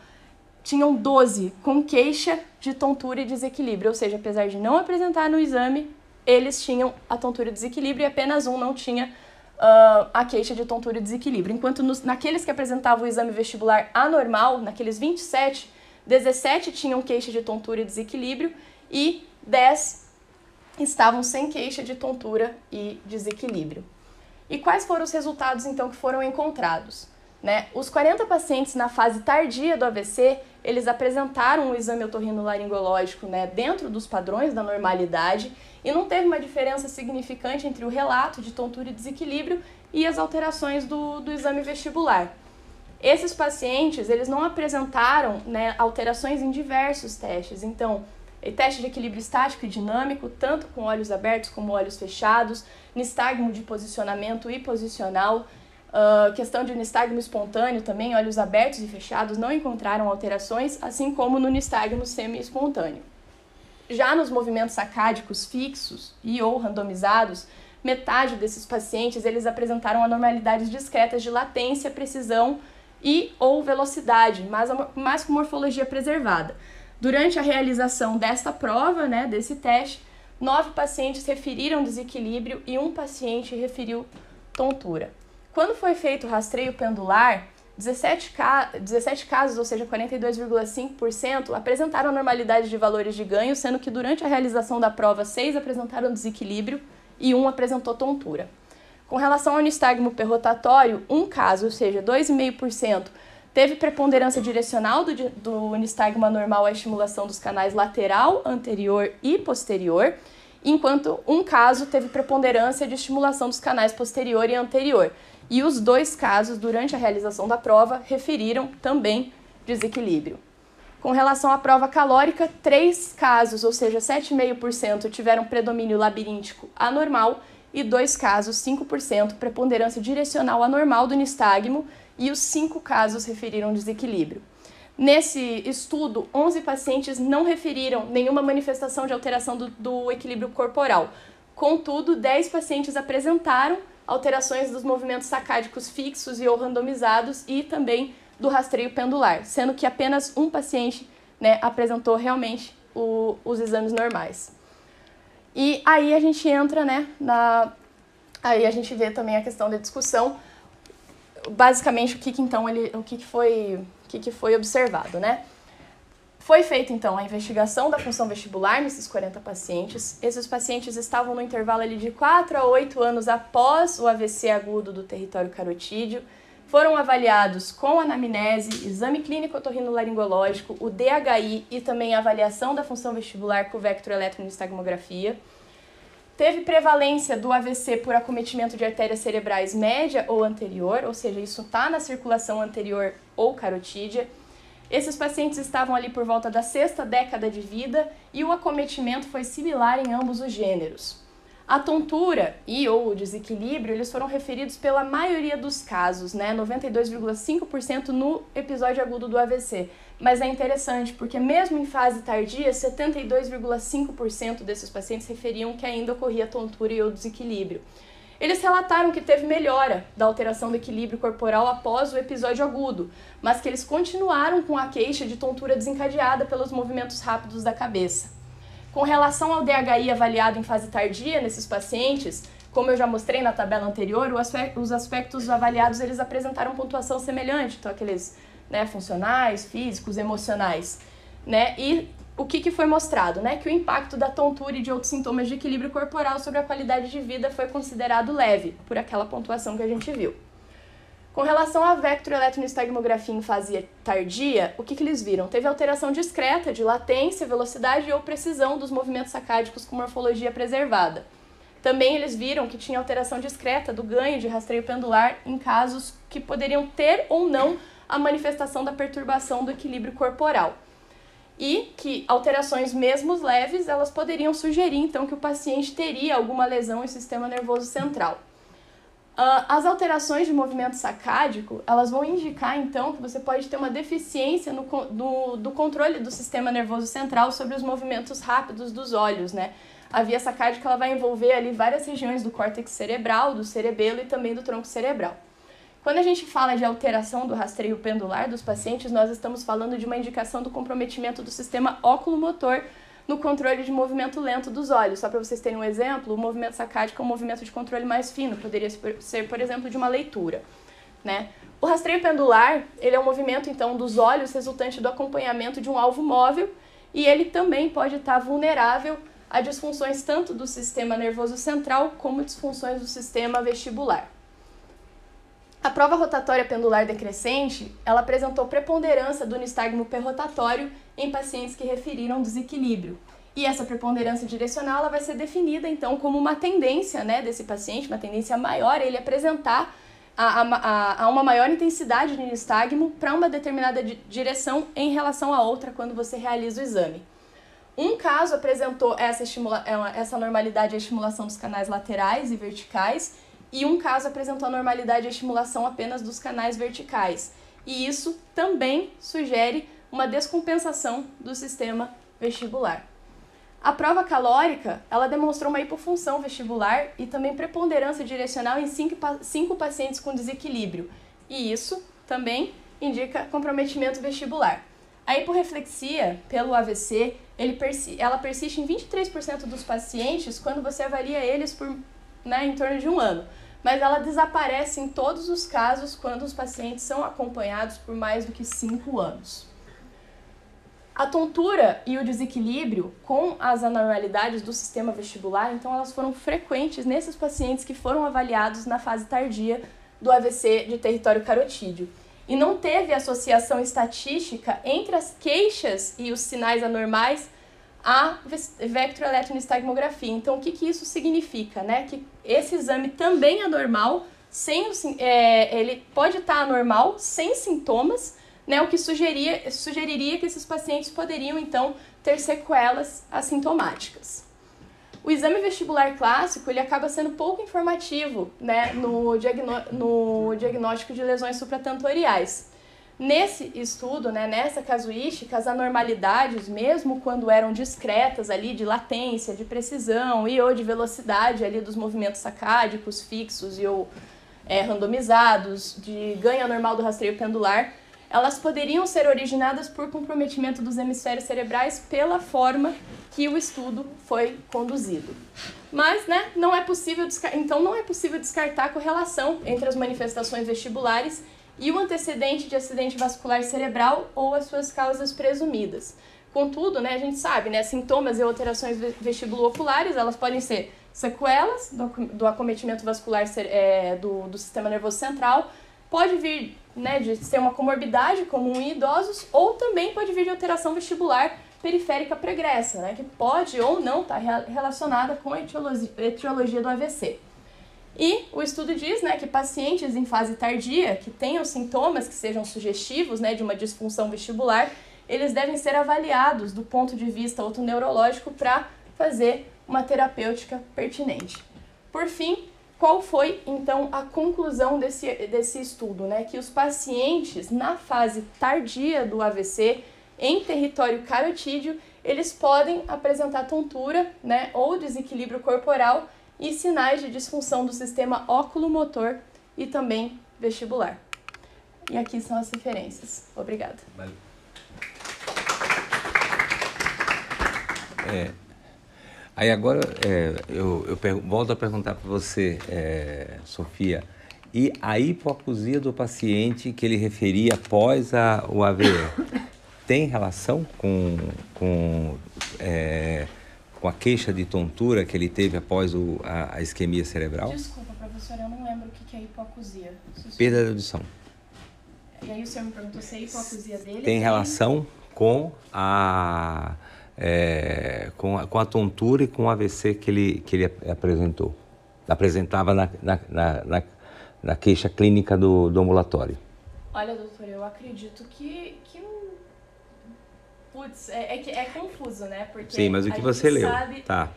tinham 12 com queixa de tontura e desequilíbrio, ou seja, apesar de não apresentar no exame, eles tinham a tontura e desequilíbrio e apenas um não tinha uh, a queixa de tontura e desequilíbrio. Enquanto nos, naqueles que apresentavam o exame vestibular anormal, naqueles 27, 17 tinham queixa de tontura e desequilíbrio e 10 estavam sem queixa de tontura e desequilíbrio. E quais foram os resultados então que foram encontrados? Né? Os 40 pacientes na fase tardia do AVC, eles apresentaram um exame otorrinolaringológico né, dentro dos padrões da normalidade e não teve uma diferença significante entre o relato de tontura e desequilíbrio e as alterações do, do exame vestibular. Esses pacientes, eles não apresentaram né, alterações em diversos testes, então, teste de equilíbrio estático e dinâmico, tanto com olhos abertos como olhos fechados, nistagmo de posicionamento e posicional, Uh, questão de nistagmo espontâneo também, olhos abertos e fechados não encontraram alterações, assim como no nistagmo semi-espontâneo. Já nos movimentos sacádicos fixos e ou randomizados, metade desses pacientes eles apresentaram anormalidades discretas de latência, precisão e ou velocidade, mas, mas com morfologia preservada. Durante a realização desta prova, né, desse teste, nove pacientes referiram desequilíbrio e um paciente referiu tontura. Quando foi feito o rastreio pendular, 17, ca 17 casos, ou seja, 42,5%, apresentaram normalidade de valores de ganho, sendo que durante a realização da prova, 6 apresentaram desequilíbrio e 1 apresentou tontura. Com relação ao nistagmo perrotatório, um caso, ou seja, 2,5%, teve preponderância direcional do, do nistagmo anormal à estimulação dos canais lateral, anterior e posterior, enquanto um caso teve preponderância de estimulação dos canais posterior e anterior. E os dois casos, durante a realização da prova, referiram também desequilíbrio. Com relação à prova calórica, três casos, ou seja, 7,5%, tiveram predomínio labiríntico anormal e dois casos, 5%, preponderância direcional anormal do nistagmo e os cinco casos referiram desequilíbrio. Nesse estudo, 11 pacientes não referiram nenhuma manifestação de alteração do, do equilíbrio corporal, Contudo, 10 pacientes apresentaram alterações dos movimentos sacádicos fixos e ou randomizados e também do rastreio pendular, sendo que apenas um paciente né, apresentou realmente o, os exames normais. E aí a gente entra, né, na, aí a gente vê também a questão da discussão, basicamente o que, que então ele, o que, que foi, o que, que foi observado, né? Foi feita então a investigação da função vestibular nesses 40 pacientes. Esses pacientes estavam no intervalo ali de 4 a 8 anos após o AVC agudo do território carotídeo. Foram avaliados com anamnese, exame clínico otorrinolaringológico, o DHI e também a avaliação da função vestibular com vectroeletroenstagmografia. Teve prevalência do AVC por acometimento de artérias cerebrais média ou anterior, ou seja, isso está na circulação anterior ou carotídea esses pacientes estavam ali por volta da sexta década de vida e o acometimento foi similar em ambos os gêneros. A tontura e ou o desequilíbrio, eles foram referidos pela maioria dos casos, né, 92,5% no episódio agudo do AVC. Mas é interessante porque mesmo em fase tardia, 72,5% desses pacientes referiam que ainda ocorria tontura e ou desequilíbrio. Eles relataram que teve melhora da alteração do equilíbrio corporal após o episódio agudo, mas que eles continuaram com a queixa de tontura desencadeada pelos movimentos rápidos da cabeça. Com relação ao DHI avaliado em fase tardia nesses pacientes, como eu já mostrei na tabela anterior, os aspectos avaliados eles apresentaram pontuação semelhante, então aqueles né, funcionais, físicos, emocionais, né? E o que, que foi mostrado, né? Que o impacto da tontura e de outros sintomas de equilíbrio corporal sobre a qualidade de vida foi considerado leve, por aquela pontuação que a gente viu. Com relação à vectroeletroenstagmografia em fase tardia, o que, que eles viram? Teve alteração discreta de latência, velocidade ou precisão dos movimentos sacádicos com morfologia preservada. Também eles viram que tinha alteração discreta do ganho de rastreio pendular em casos que poderiam ter ou não a manifestação da perturbação do equilíbrio corporal e que alterações mesmo leves elas poderiam sugerir então que o paciente teria alguma lesão em sistema nervoso central. Uh, as alterações de movimento sacádico elas vão indicar então que você pode ter uma deficiência no, no, do controle do sistema nervoso central sobre os movimentos rápidos dos olhos, né? A via sacádica ela vai envolver ali várias regiões do córtex cerebral, do cerebelo e também do tronco cerebral. Quando a gente fala de alteração do rastreio pendular dos pacientes, nós estamos falando de uma indicação do comprometimento do sistema óculo-motor no controle de movimento lento dos olhos. Só para vocês terem um exemplo, o movimento sacádico é um movimento de controle mais fino, poderia ser, por exemplo, de uma leitura. Né? O rastreio pendular, ele é um movimento, então, dos olhos resultante do acompanhamento de um alvo móvel e ele também pode estar vulnerável a disfunções tanto do sistema nervoso central como disfunções do sistema vestibular. A prova rotatória pendular decrescente, ela apresentou preponderância do nistagmo perrotatório em pacientes que referiram desequilíbrio. E essa preponderância direcional ela vai ser definida, então, como uma tendência né, desse paciente, uma tendência maior, ele apresentar a, a, a uma maior intensidade de nistagmo para uma determinada direção em relação a outra quando você realiza o exame. Um caso apresentou essa, é essa normalidade e estimulação dos canais laterais e verticais, e um caso apresentou normalidade e estimulação apenas dos canais verticais. E isso também sugere uma descompensação do sistema vestibular. A prova calórica, ela demonstrou uma hipofunção vestibular e também preponderância direcional em cinco, cinco pacientes com desequilíbrio. E isso também indica comprometimento vestibular. A hiporreflexia pelo AVC, persi ela persiste em 23% dos pacientes quando você avalia eles por né, em torno de um ano mas ela desaparece em todos os casos quando os pacientes são acompanhados por mais do que 5 anos. A tontura e o desequilíbrio com as anormalidades do sistema vestibular, então elas foram frequentes nesses pacientes que foram avaliados na fase tardia do AVC de território carotídeo. E não teve associação estatística entre as queixas e os sinais anormais a vectroeletroenstagmografia. Então, o que, que isso significa? Né? Que esse exame também é normal, sem, é, ele pode estar anormal, sem sintomas, né? o que sugeria, sugeriria que esses pacientes poderiam, então, ter sequelas assintomáticas. O exame vestibular clássico ele acaba sendo pouco informativo né, no, diagnó no diagnóstico de lesões supratentoriais. Nesse estudo, né, nessa casuística, as anormalidades, mesmo quando eram discretas ali de latência, de precisão e ou de velocidade ali dos movimentos sacádicos fixos e ou é, randomizados, de ganho anormal do rastreio pendular, elas poderiam ser originadas por comprometimento dos hemisférios cerebrais pela forma que o estudo foi conduzido. Mas, né, não é possível então não é possível descartar a correlação entre as manifestações vestibulares e o antecedente de acidente vascular cerebral ou as suas causas presumidas. Contudo, né, a gente sabe, né, sintomas e alterações vestibulo-oculares, elas podem ser sequelas do, do acometimento vascular é, do, do sistema nervoso central, pode vir né, de ser uma comorbidade comum em idosos ou também pode vir de alteração vestibular periférica pregressa, né, que pode ou não estar tá relacionada com a etiologia, etiologia do AVC. E o estudo diz né, que pacientes em fase tardia, que tenham sintomas que sejam sugestivos né, de uma disfunção vestibular, eles devem ser avaliados do ponto de vista otoneurológico para fazer uma terapêutica pertinente. Por fim, qual foi então a conclusão desse, desse estudo? Né? Que os pacientes na fase tardia do AVC, em território carotídeo, eles podem apresentar tontura né, ou desequilíbrio corporal e sinais de disfunção do sistema óculo-motor e também vestibular. E aqui são as referências. Obrigada. Valeu. É, aí agora é, eu, eu volto a perguntar para você, é, Sofia, e a hipoacusia do paciente que ele referia após a, o AVE tem relação com, com é, com a queixa de tontura que ele teve após o, a, a isquemia cerebral? Desculpa, professor, eu não lembro o que é hipoacusia. Perda da audição. E aí o senhor me perguntou se a hipoacusia dele... Tem relação com a, é, com, a, com a tontura e com o AVC que ele, que ele apresentou. Apresentava na, na, na, na queixa clínica do, do ambulatório. Olha, doutor, eu acredito que, que Putz, é, é, é, confuso, né? Porque Sim, mas o que você leu? Sabe... Tá.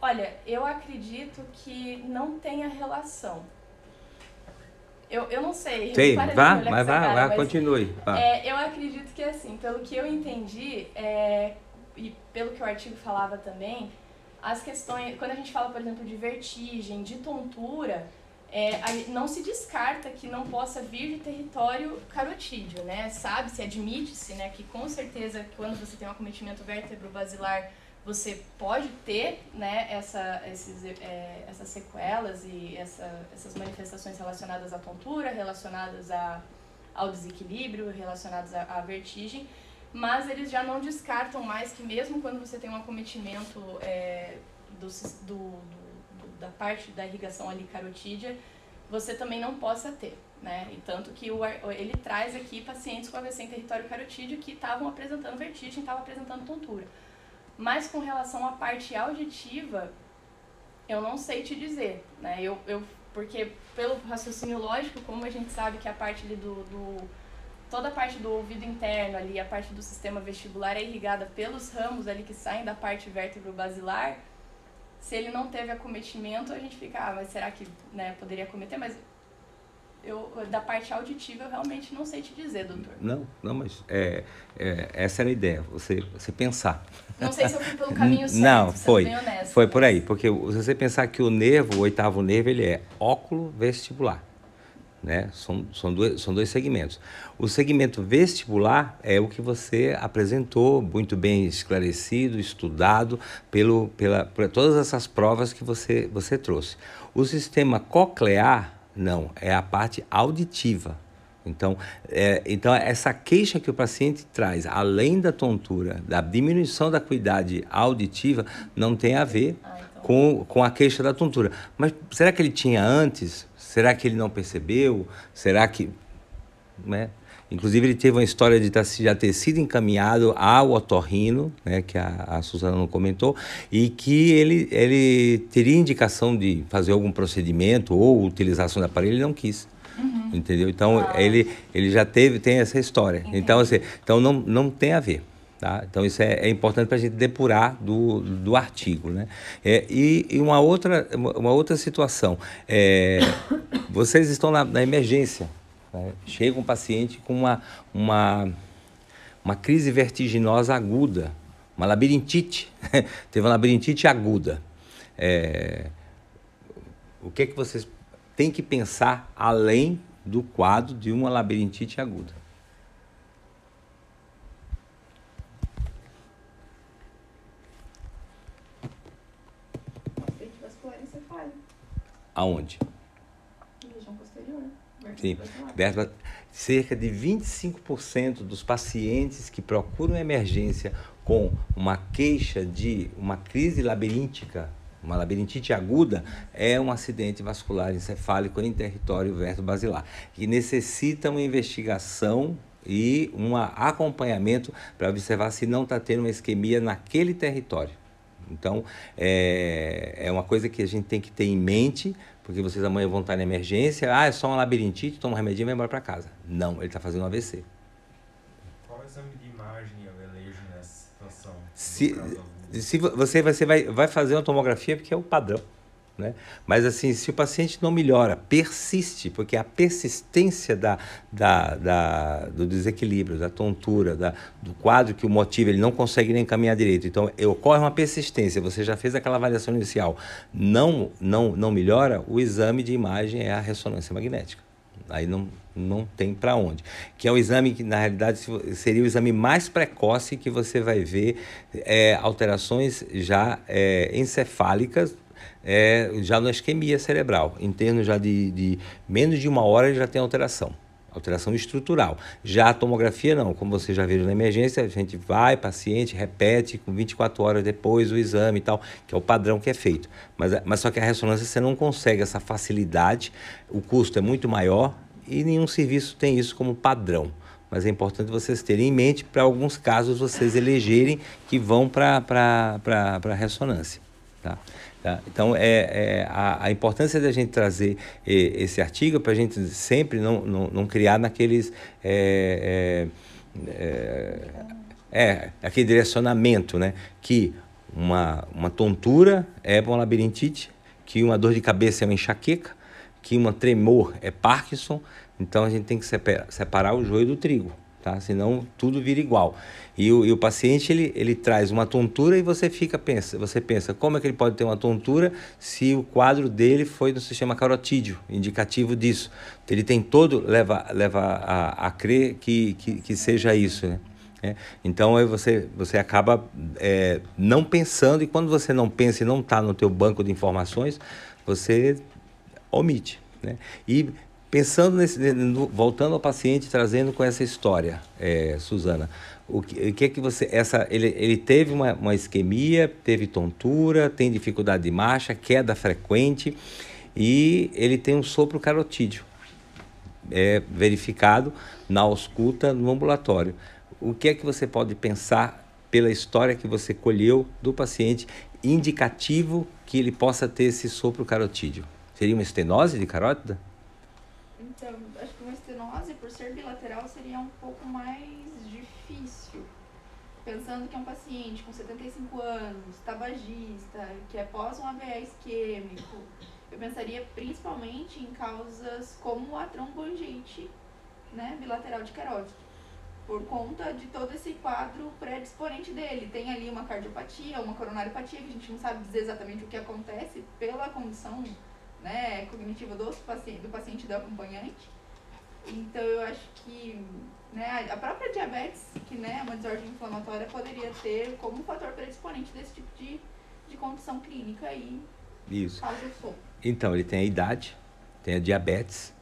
Olha, eu acredito que não tenha relação. Eu, eu não sei. Sim, vá, mas vá, vá, continue. Vá. É, eu acredito que, assim, pelo que eu entendi, é, e pelo que o artigo falava também, as questões, quando a gente fala, por exemplo, de vertigem, de tontura, é, não se descarta que não possa vir de território carotídeo, né? Sabe-se, admite-se, né, que com certeza quando você tem um acometimento vértebro-basilar, você pode ter, né, essa, esses, é, essas sequelas e essa, essas manifestações relacionadas à tontura, relacionadas a, ao desequilíbrio, relacionadas à, vertigem, mas eles já não descartam mais que mesmo quando você tem um acometimento é, do, do da parte da irrigação ali carotídea, você também não possa ter, né? E tanto que o, ele traz aqui pacientes com AVC em território carotídeo que estavam apresentando vertigem, estavam apresentando tontura. Mas com relação à parte auditiva, eu não sei te dizer, né? Eu, eu, porque pelo raciocínio lógico, como a gente sabe que a parte ali do, do toda a parte do ouvido interno ali, a parte do sistema vestibular é irrigada pelos ramos ali que saem da parte vértebro-basilar, se ele não teve acometimento, a gente fica, ah, mas será que né, poderia acometer? Mas eu, da parte auditiva, eu realmente não sei te dizer, doutor. Não, não, mas é, é, essa era a ideia, você, você pensar. Não sei se eu fui pelo caminho certo, Não, foi, honesto, foi mas... por aí, porque se você pensar que o nervo, o oitavo nervo, ele é óculo vestibular. Né? São, são, dois, são dois segmentos. O segmento vestibular é o que você apresentou, muito bem esclarecido, estudado pelo, pela, por todas essas provas que você, você trouxe. O sistema coclear, não, é a parte auditiva. Então, é, então, essa queixa que o paciente traz, além da tontura, da diminuição da acuidade auditiva, não tem a ver ah, então. com, com a queixa da tontura. Mas será que ele tinha antes? Será que ele não percebeu? Será que. Né? Inclusive, ele teve uma história de já ter sido encaminhado ao otorrino, né, que a, a Suzana não comentou, e que ele, ele teria indicação de fazer algum procedimento ou utilização do aparelho, ele não quis. Uhum. Entendeu? Então, ah. ele, ele já teve, tem essa história. Então, assim, então não, não tem a ver. Tá? Então, isso é, é importante para a gente depurar do, do artigo. Né? É, e, e uma, outra, uma outra situação. É, vocês estão na, na emergência. Né? Chega um paciente com uma, uma, uma crise vertiginosa aguda, uma labirintite, teve uma labirintite aguda. É, o que é que vocês têm que pensar além do quadro de uma labirintite aguda? Aonde? Região posterior. Sim, vértebra, cerca de 25% dos pacientes que procuram emergência com uma queixa de uma crise labiríntica, uma labirintite aguda, é um acidente vascular encefálico em território vértebro-basilar, que necessita uma investigação e um acompanhamento para observar se não está tendo uma isquemia naquele território. Então, é, é uma coisa que a gente tem que ter em mente, porque vocês amanhã vão estar na emergência, ah, é só uma labirintite, toma um remedinho e vai embora para casa. Não, ele está fazendo um AVC. Qual exame de imagem eu elejo nessa situação? Se, se você, você vai, vai fazer uma tomografia, porque é o padrão. Né? Mas assim, se o paciente não melhora, persiste, porque a persistência da, da, da, do desequilíbrio, da tontura, da, do quadro que o motiva, ele não consegue nem caminhar direito. Então, ocorre uma persistência, você já fez aquela avaliação inicial, não, não, não melhora, o exame de imagem é a ressonância magnética. Aí não, não tem para onde. Que é o exame que, na realidade, seria o exame mais precoce que você vai ver é, alterações já é, encefálicas é, já na isquemia cerebral. Em termos já de, de menos de uma hora ele já tem alteração alteração estrutural. Já a tomografia não, como você já viu na emergência, a gente vai, paciente, repete com 24 horas depois o exame e tal, que é o padrão que é feito. Mas, mas só que a ressonância você não consegue essa facilidade, o custo é muito maior e nenhum serviço tem isso como padrão. Mas é importante vocês terem em mente para alguns casos vocês elegerem que vão para a ressonância. Tá? Tá? Então, é, é a, a, importância da gente trazer esse artigo para a gente sempre não, não, não criar naqueles. É, é, é, é, aquele direcionamento, né? Que uma, uma tontura é uma labirintite, que uma dor de cabeça é uma enxaqueca, que uma tremor é Parkinson. Então, a gente tem que separar, separar o joio do trigo tá? Senão tudo vira igual. E o, e o paciente ele, ele traz uma tontura e você fica pensa, você pensa como é que ele pode ter uma tontura se o quadro dele foi no sistema carotídeo, indicativo disso. Ele tem todo leva leva a, a crer que, que, que seja isso, né? É, então aí você, você acaba é, não pensando e quando você não pensa e não está no teu banco de informações, você omite. Né? E Pensando nesse, voltando ao paciente, trazendo com essa história, é, Suzana, o que, o que é que você, essa, ele, ele teve uma, uma isquemia, teve tontura, tem dificuldade de marcha, queda frequente e ele tem um sopro carotídeo, é verificado na ausculta no ambulatório. O que é que você pode pensar pela história que você colheu do paciente indicativo que ele possa ter esse sopro carotídeo? Seria uma estenose de carótida? Acho que uma estenose, por ser bilateral, seria um pouco mais difícil. Pensando que é um paciente com 75 anos, tabagista, que é pós um AVE isquêmico, eu pensaria principalmente em causas como a trombangite né, bilateral de carótide por conta de todo esse quadro predisponente dele. Tem ali uma cardiopatia, uma coronariopatia, que a gente não sabe dizer exatamente o que acontece pela condição né, cognitiva do paciente, do paciente do acompanhante. Então eu acho que né, a própria diabetes, que né, é uma desordem inflamatória, poderia ter como fator predisponente desse tipo de, de condição clínica e Isso. causa sono. Então, ele tem a idade, tem a diabetes,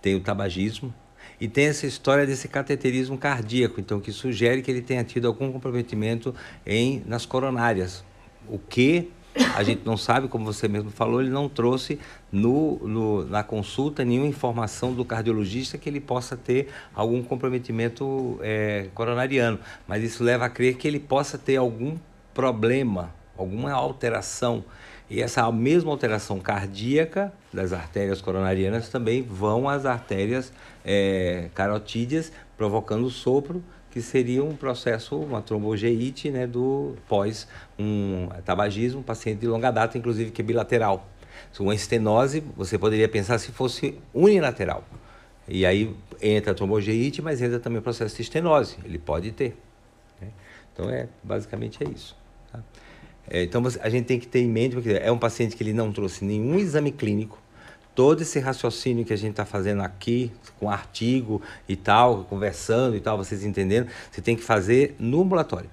tem o tabagismo e tem essa história desse cateterismo cardíaco, então que sugere que ele tenha tido algum comprometimento em nas coronárias, o que a gente não sabe, como você mesmo falou, ele não trouxe no, no, na consulta nenhuma informação do cardiologista que ele possa ter algum comprometimento é, coronariano. Mas isso leva a crer que ele possa ter algum problema, alguma alteração. E essa mesma alteração cardíaca das artérias coronarianas também vão às artérias é, carotídeas, provocando sopro que seria um processo, uma trombogeite né, do pós um tabagismo, paciente de longa data, inclusive que é bilateral. Uma estenose, você poderia pensar se fosse unilateral. E aí entra a trombogeite, mas entra também o processo de estenose. Ele pode ter. Né? Então, é, basicamente é isso. Tá? É, então, a gente tem que ter em mente, porque é um paciente que ele não trouxe nenhum exame clínico, todo esse raciocínio que a gente está fazendo aqui, com artigo e tal, conversando e tal, vocês entendendo, você tem que fazer no ambulatório.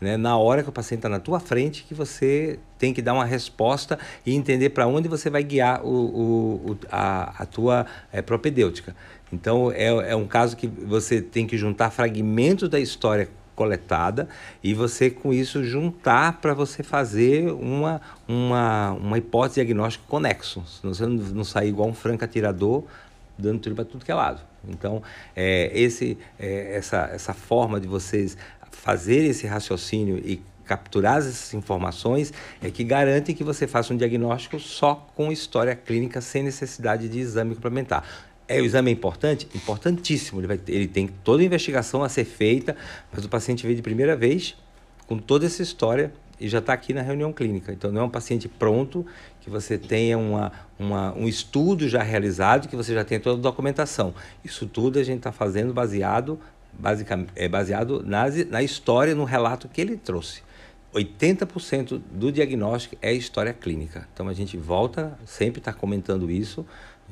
Né? Na hora que o paciente está na tua frente, que você tem que dar uma resposta e entender para onde você vai guiar o, o, a, a tua é, propedêutica. Então, é, é um caso que você tem que juntar fragmentos da história coletada e você com isso juntar para você fazer uma, uma, uma hipótese diagnóstica conexo, senão você não, não sair igual um franco atirador dando tiro para tudo que é lado. Então, é, esse, é, essa, essa forma de vocês fazer esse raciocínio e capturar essas informações é que garante que você faça um diagnóstico só com história clínica sem necessidade de exame complementar. É, o exame é importante? Importantíssimo. Ele, vai, ele tem toda a investigação a ser feita, mas o paciente veio de primeira vez com toda essa história e já está aqui na reunião clínica. Então, não é um paciente pronto, que você tenha uma, uma, um estudo já realizado, que você já tenha toda a documentação. Isso tudo a gente está fazendo baseado, basicamente, é baseado na, história, no relato que ele trouxe. 80% do diagnóstico é história clínica. Então, a gente volta, sempre está comentando isso,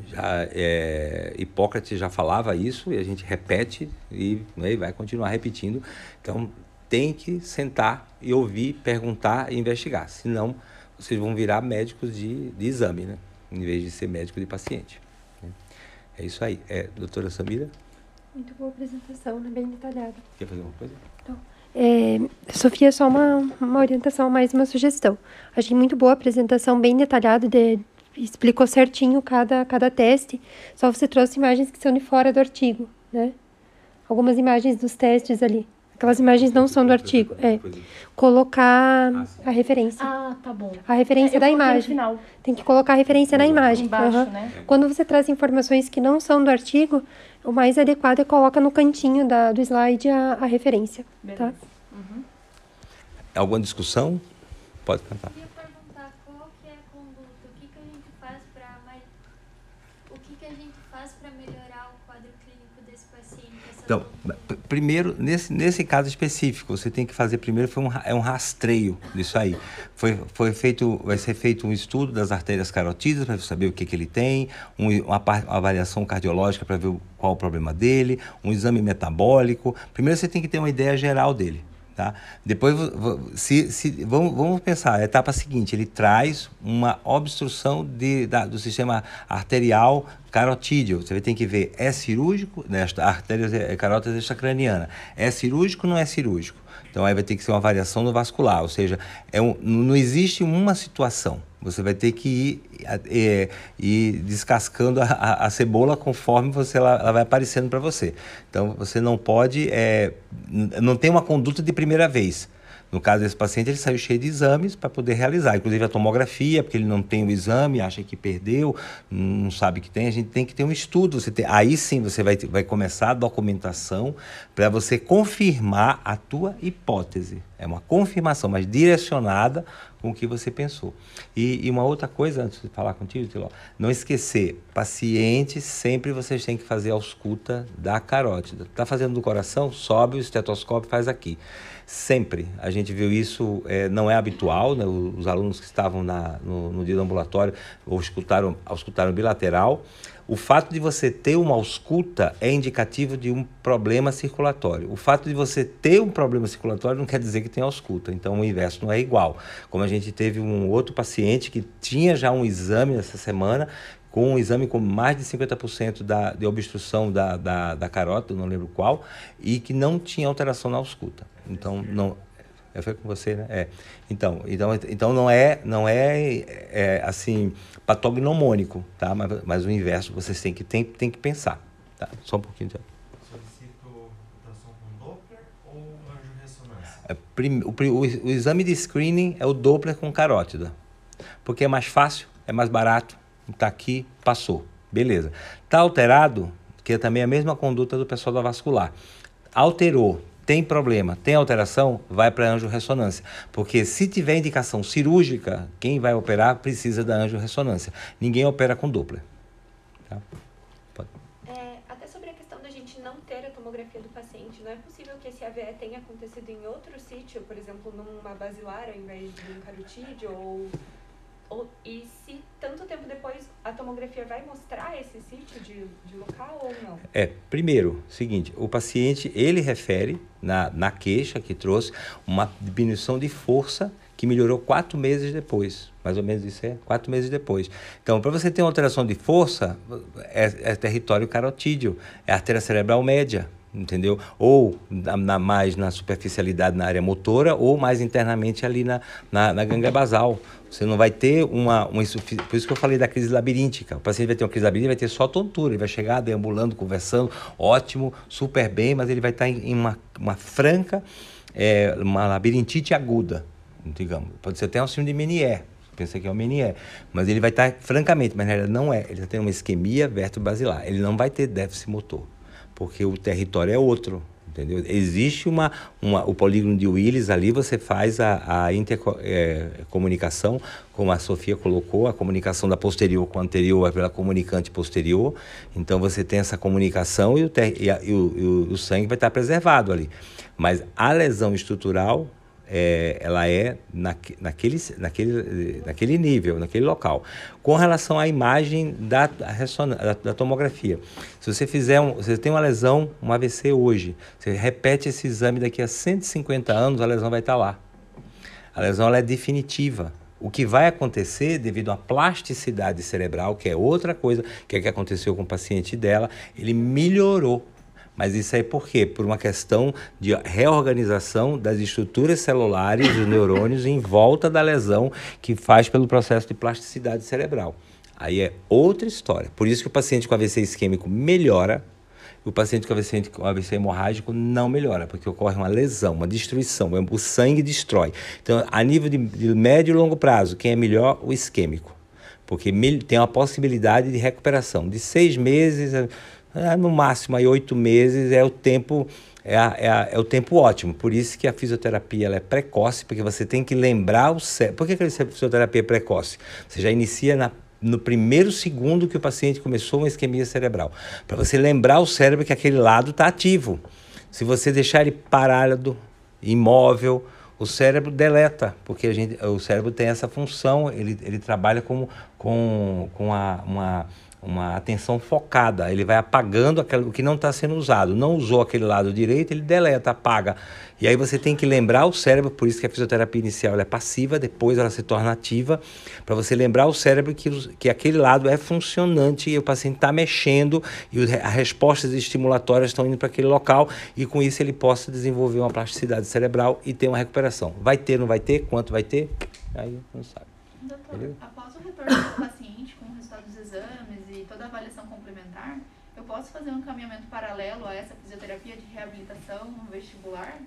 já é, Hipócrates já falava isso e a gente repete e, né, vai continuar repetindo. Então tem que sentar e ouvir, perguntar e investigar. Senão vocês vão virar médicos de, de exame, né? Em vez de ser médico de paciente. Né? É isso aí. É, doutora Samira? Muito boa apresentação, né? bem detalhada. Quer fazer uma coisa? Então, é, Sofia, só uma, uma orientação, mais uma sugestão. Achei muito boa a apresentação, bem detalhada de, explicou certinho cada, cada teste, só você trouxe imagens que são de fora do artigo, né? Algumas imagens dos testes ali. Aquelas imagens não são do artigo. É. Colocar a referência. Ah, tá bom. A referência É, da imagem. Tem que colocar a referência na imagem. Embaixo, Aham. né? Quando você traz informações que não são do artigo, o mais adequado é coloca no cantinho da, do slide a, a referência. Tá? Beleza. Uhum. Alguma discussão? Pode cantar. queria perguntar qual que é a conduta, o que, que a gente faz para o que, que a gente faz para melhorar o quadro clínico desse paciente? Essa Então, primeiro, nesse, nesse caso específico, você tem que fazer primeiro foi um, é um rastreio disso aí. Foi, foi feito, vai ser feito um estudo das artérias carotídeas para saber o que, que ele tem, um- uma, uma avaliação cardiológica para ver qual o problema dele, um exame metabólico. Primeiro você tem que ter uma ideia geral dele. Tá? Depois, se, se, vamos, vamos pensar, a etapa seguinte, ele traz uma obstrução de, da- do sistema arterial carotídeo. Você tem que ver, é cirúrgico, né, a artéria é carótida extracraniana, é cirúrgico ou não é cirúrgico? Então aí vai ter que ser uma variação no vascular, ou seja, é um, não existe uma situação. Você vai ter que ir, é, ir descascando a, a- a cebola conforme você ela, ela vai aparecendo para você. Então você não pode, é, não tem uma conduta de primeira vez. No caso desse paciente, ele saiu cheio de exames para poder realizar, inclusive a tomografia, porque ele não tem o exame, acha que perdeu, não sabe que tem. A gente tem que ter um estudo. Você tem, aí sim você vai, vai começar a documentação para você confirmar a tua hipótese. É uma confirmação, mas direcionada com o que você pensou. E, e uma outra coisa, antes de falar contigo, Tiló, não esquecer, pacientes, sempre vocês têm que fazer a ausculta da carótida. Está fazendo do coração? Sobe o estetoscópio faz aqui. Sempre. A gente viu isso, é, não é habitual, né? Os alunos que estavam na, no, no dia do ambulatório auscultaram, auscultaram bilateral. O fato de você ter uma ausculta é indicativo de um problema circulatório. O fato de você ter um problema circulatório não quer dizer que tem ausculta. Então, o inverso não é igual. Como a gente teve um outro paciente que tinha já um exame essa semana, com um exame com mais de 50% da, de obstrução da, da, da carótida, não lembro qual, e que não tinha alteração na ausculta. Então, não... É, foi com você, né? É. Então, então, então não é, não é, é assim patognomônico, tá? Mas, mas o inverso vocês têm que tem, tem que pensar, tá? Só um pouquinho. De... Solicito ultrassom com Doppler ou angiorressonância? É, o exame de screening é o Doppler com carótida, porque é mais fácil, é mais barato, está aqui, passou. Beleza. Está alterado, que é também a mesma conduta do pessoal da vascular. Alterou, tem problema, tem alteração, vai para anjo-ressonância. Porque se tiver indicação cirúrgica, quem vai operar precisa da anjo-ressonância. Ninguém opera com dupla. Tá? É, até sobre a questão da gente não ter a tomografia do paciente, não é possível que esse AVE tenha acontecido em outro sítio, por exemplo, numa basilar ao invés de um carotídeo ou e se tanto tempo depois a tomografia vai mostrar esse sítio de, de local ou não? É, primeiro, seguinte, o paciente, ele refere na, na queixa que trouxe uma diminuição de força que melhorou quatro meses depois. Mais ou menos isso é quatro meses depois. Então, para você ter uma alteração de força, é, é território carotídeo, é artéria cerebral média, entendeu? Ou na, na, mais na superficialidade na área motora, ou mais internamente ali na, na, na ganglia basal. Você não vai ter uma, uma insuficiência. Por isso que eu falei da crise labiríntica. O paciente vai ter uma crise labiríntica, vai ter só tontura. Ele vai chegar deambulando, conversando, ótimo, super bem, mas ele vai estar em, uma, uma franca, é, uma labirintite aguda digamos. Pode ser até um síndrome de Menier, pensa que é o Menier, mas ele vai estar, francamente, mas na realidade não é, ele está tendo uma isquemia vertebro-basilar, ele não vai ter déficit motor, porque o território é outro, entendeu? Existe uma, uma o polígono de Willis ali, você faz a, a intercomunicação, é, como a Sofia colocou, a comunicação da posterior com a anterior é pela comunicante posterior, então você tem essa comunicação e o, ter, e, a, e o, e o, o sangue vai estar preservado ali. Mas a lesão estrutural é, ela é naque, naquele, naquele, naquele nível, naquele local. Com relação à imagem da, da, da tomografia, se você fizer, um, você tem uma lesão, um AVC hoje, você repete esse exame daqui a 150 anos, a lesão vai estar lá. A lesão é definitiva. O que vai acontecer devido à plasticidade cerebral, que é outra coisa que é que aconteceu com o paciente dela, ele melhorou mas isso aí por quê? Por uma questão de reorganização das estruturas celulares dos neurônios em volta da lesão que faz pelo processo de plasticidade cerebral. Aí é outra história. Por isso que o paciente com AVC isquêmico melhora, o paciente com AVC, com AVC hemorrágico não melhora, porque ocorre uma lesão, uma destruição, o sangue destrói. Então, a nível de, de médio e longo prazo, quem é melhor? O isquêmico, porque tem uma possibilidade de recuperação de seis meses é, no máximo aí oito meses é o tempo é, a, é, a, é, o tempo ótimo. Por isso que a fisioterapia ela é precoce, porque você tem que lembrar o cérebro. Por que, que a fisioterapia é precoce? Você já inicia na, no primeiro segundo que o paciente começou uma isquemia cerebral. Para você lembrar o cérebro que aquele lado está ativo. Se você deixar ele parado, imóvel, o cérebro deleta, porque a gente, o cérebro tem essa função, ele, ele trabalha como, com, com a, uma uma atenção focada. Ele vai apagando aquilo, o que não está sendo usado. Não usou aquele lado direito, ele deleta, apaga. E aí você tem que lembrar o cérebro, por isso que a fisioterapia inicial é passiva, depois ela se torna ativa, para você lembrar o cérebro que, que aquele lado é funcionante e o paciente está mexendo e as respostas estimulatórias estão indo para aquele local e com isso ele possa desenvolver uma plasticidade cerebral e ter uma recuperação. Vai ter, não vai ter? Quanto vai ter? Aí não sabe. Doutor, após o retorno do paciente com o resultado dos exames e toda a avaliação complementar, eu posso fazer um encaminhamento paralelo a essa fisioterapia de reabilitação no vestibular?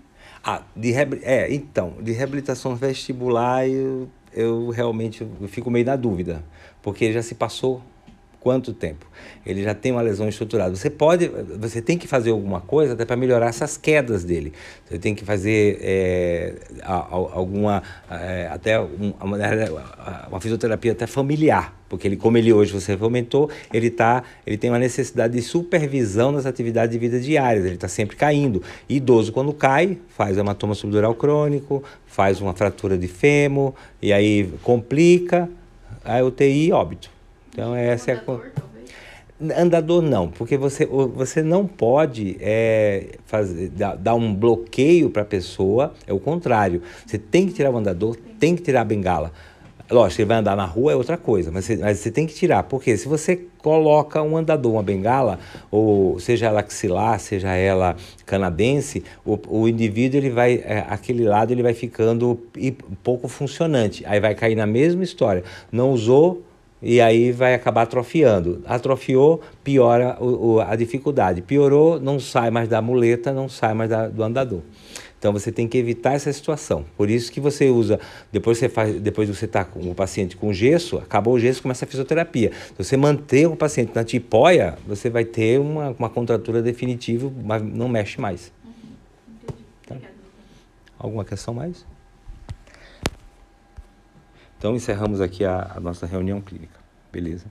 Ah, de é, então, de reabilitação vestibular eu, eu realmente eu fico meio na dúvida, porque já se passou quanto tempo? Ele já tem uma lesão estruturada. Você pode, você tem que fazer alguma coisa até para melhorar essas quedas dele. Você tem que fazer é, alguma, é, até uma, uma fisioterapia até familiar, porque ele, como ele hoje você comentou, ele tá, ele tem uma necessidade de supervisão nas atividades de vida diárias. Ele está sempre caindo. E idoso quando cai, faz hematoma subdural crônico, faz uma fratura de fêmur e aí complica a UTI óbito. Então essa é a andador não, porque você, você não pode é, fazer, dar, um bloqueio para a pessoa, é o contrário. Você tem que tirar o andador, tem que tirar a bengala. Lógico, ele vai andar na rua é outra coisa, mas você, mas você tem que tirar, porque se você coloca um andador, uma bengala, ou seja ela axilar, seja ela canadense, o, o indivíduo, ele vai, é, aquele lado ele vai ficando pouco funcionante, aí vai cair na mesma história. Não usou e aí vai acabar atrofiando. Atrofiou, piora o, o, a dificuldade. Piorou, não sai mais da muleta, não sai mais da, do andador. Então você tem que evitar essa situação. Por isso que você usa, depois você faz, depois você está com o paciente com gesso, acabou o gesso, começa a fisioterapia. Se você manter o paciente na tipóia, você vai ter uma, uma contratura definitiva, mas não mexe mais. Uhum, tá? Alguma questão mais? Então encerramos aqui a, a nossa reunião clínica. Beleza?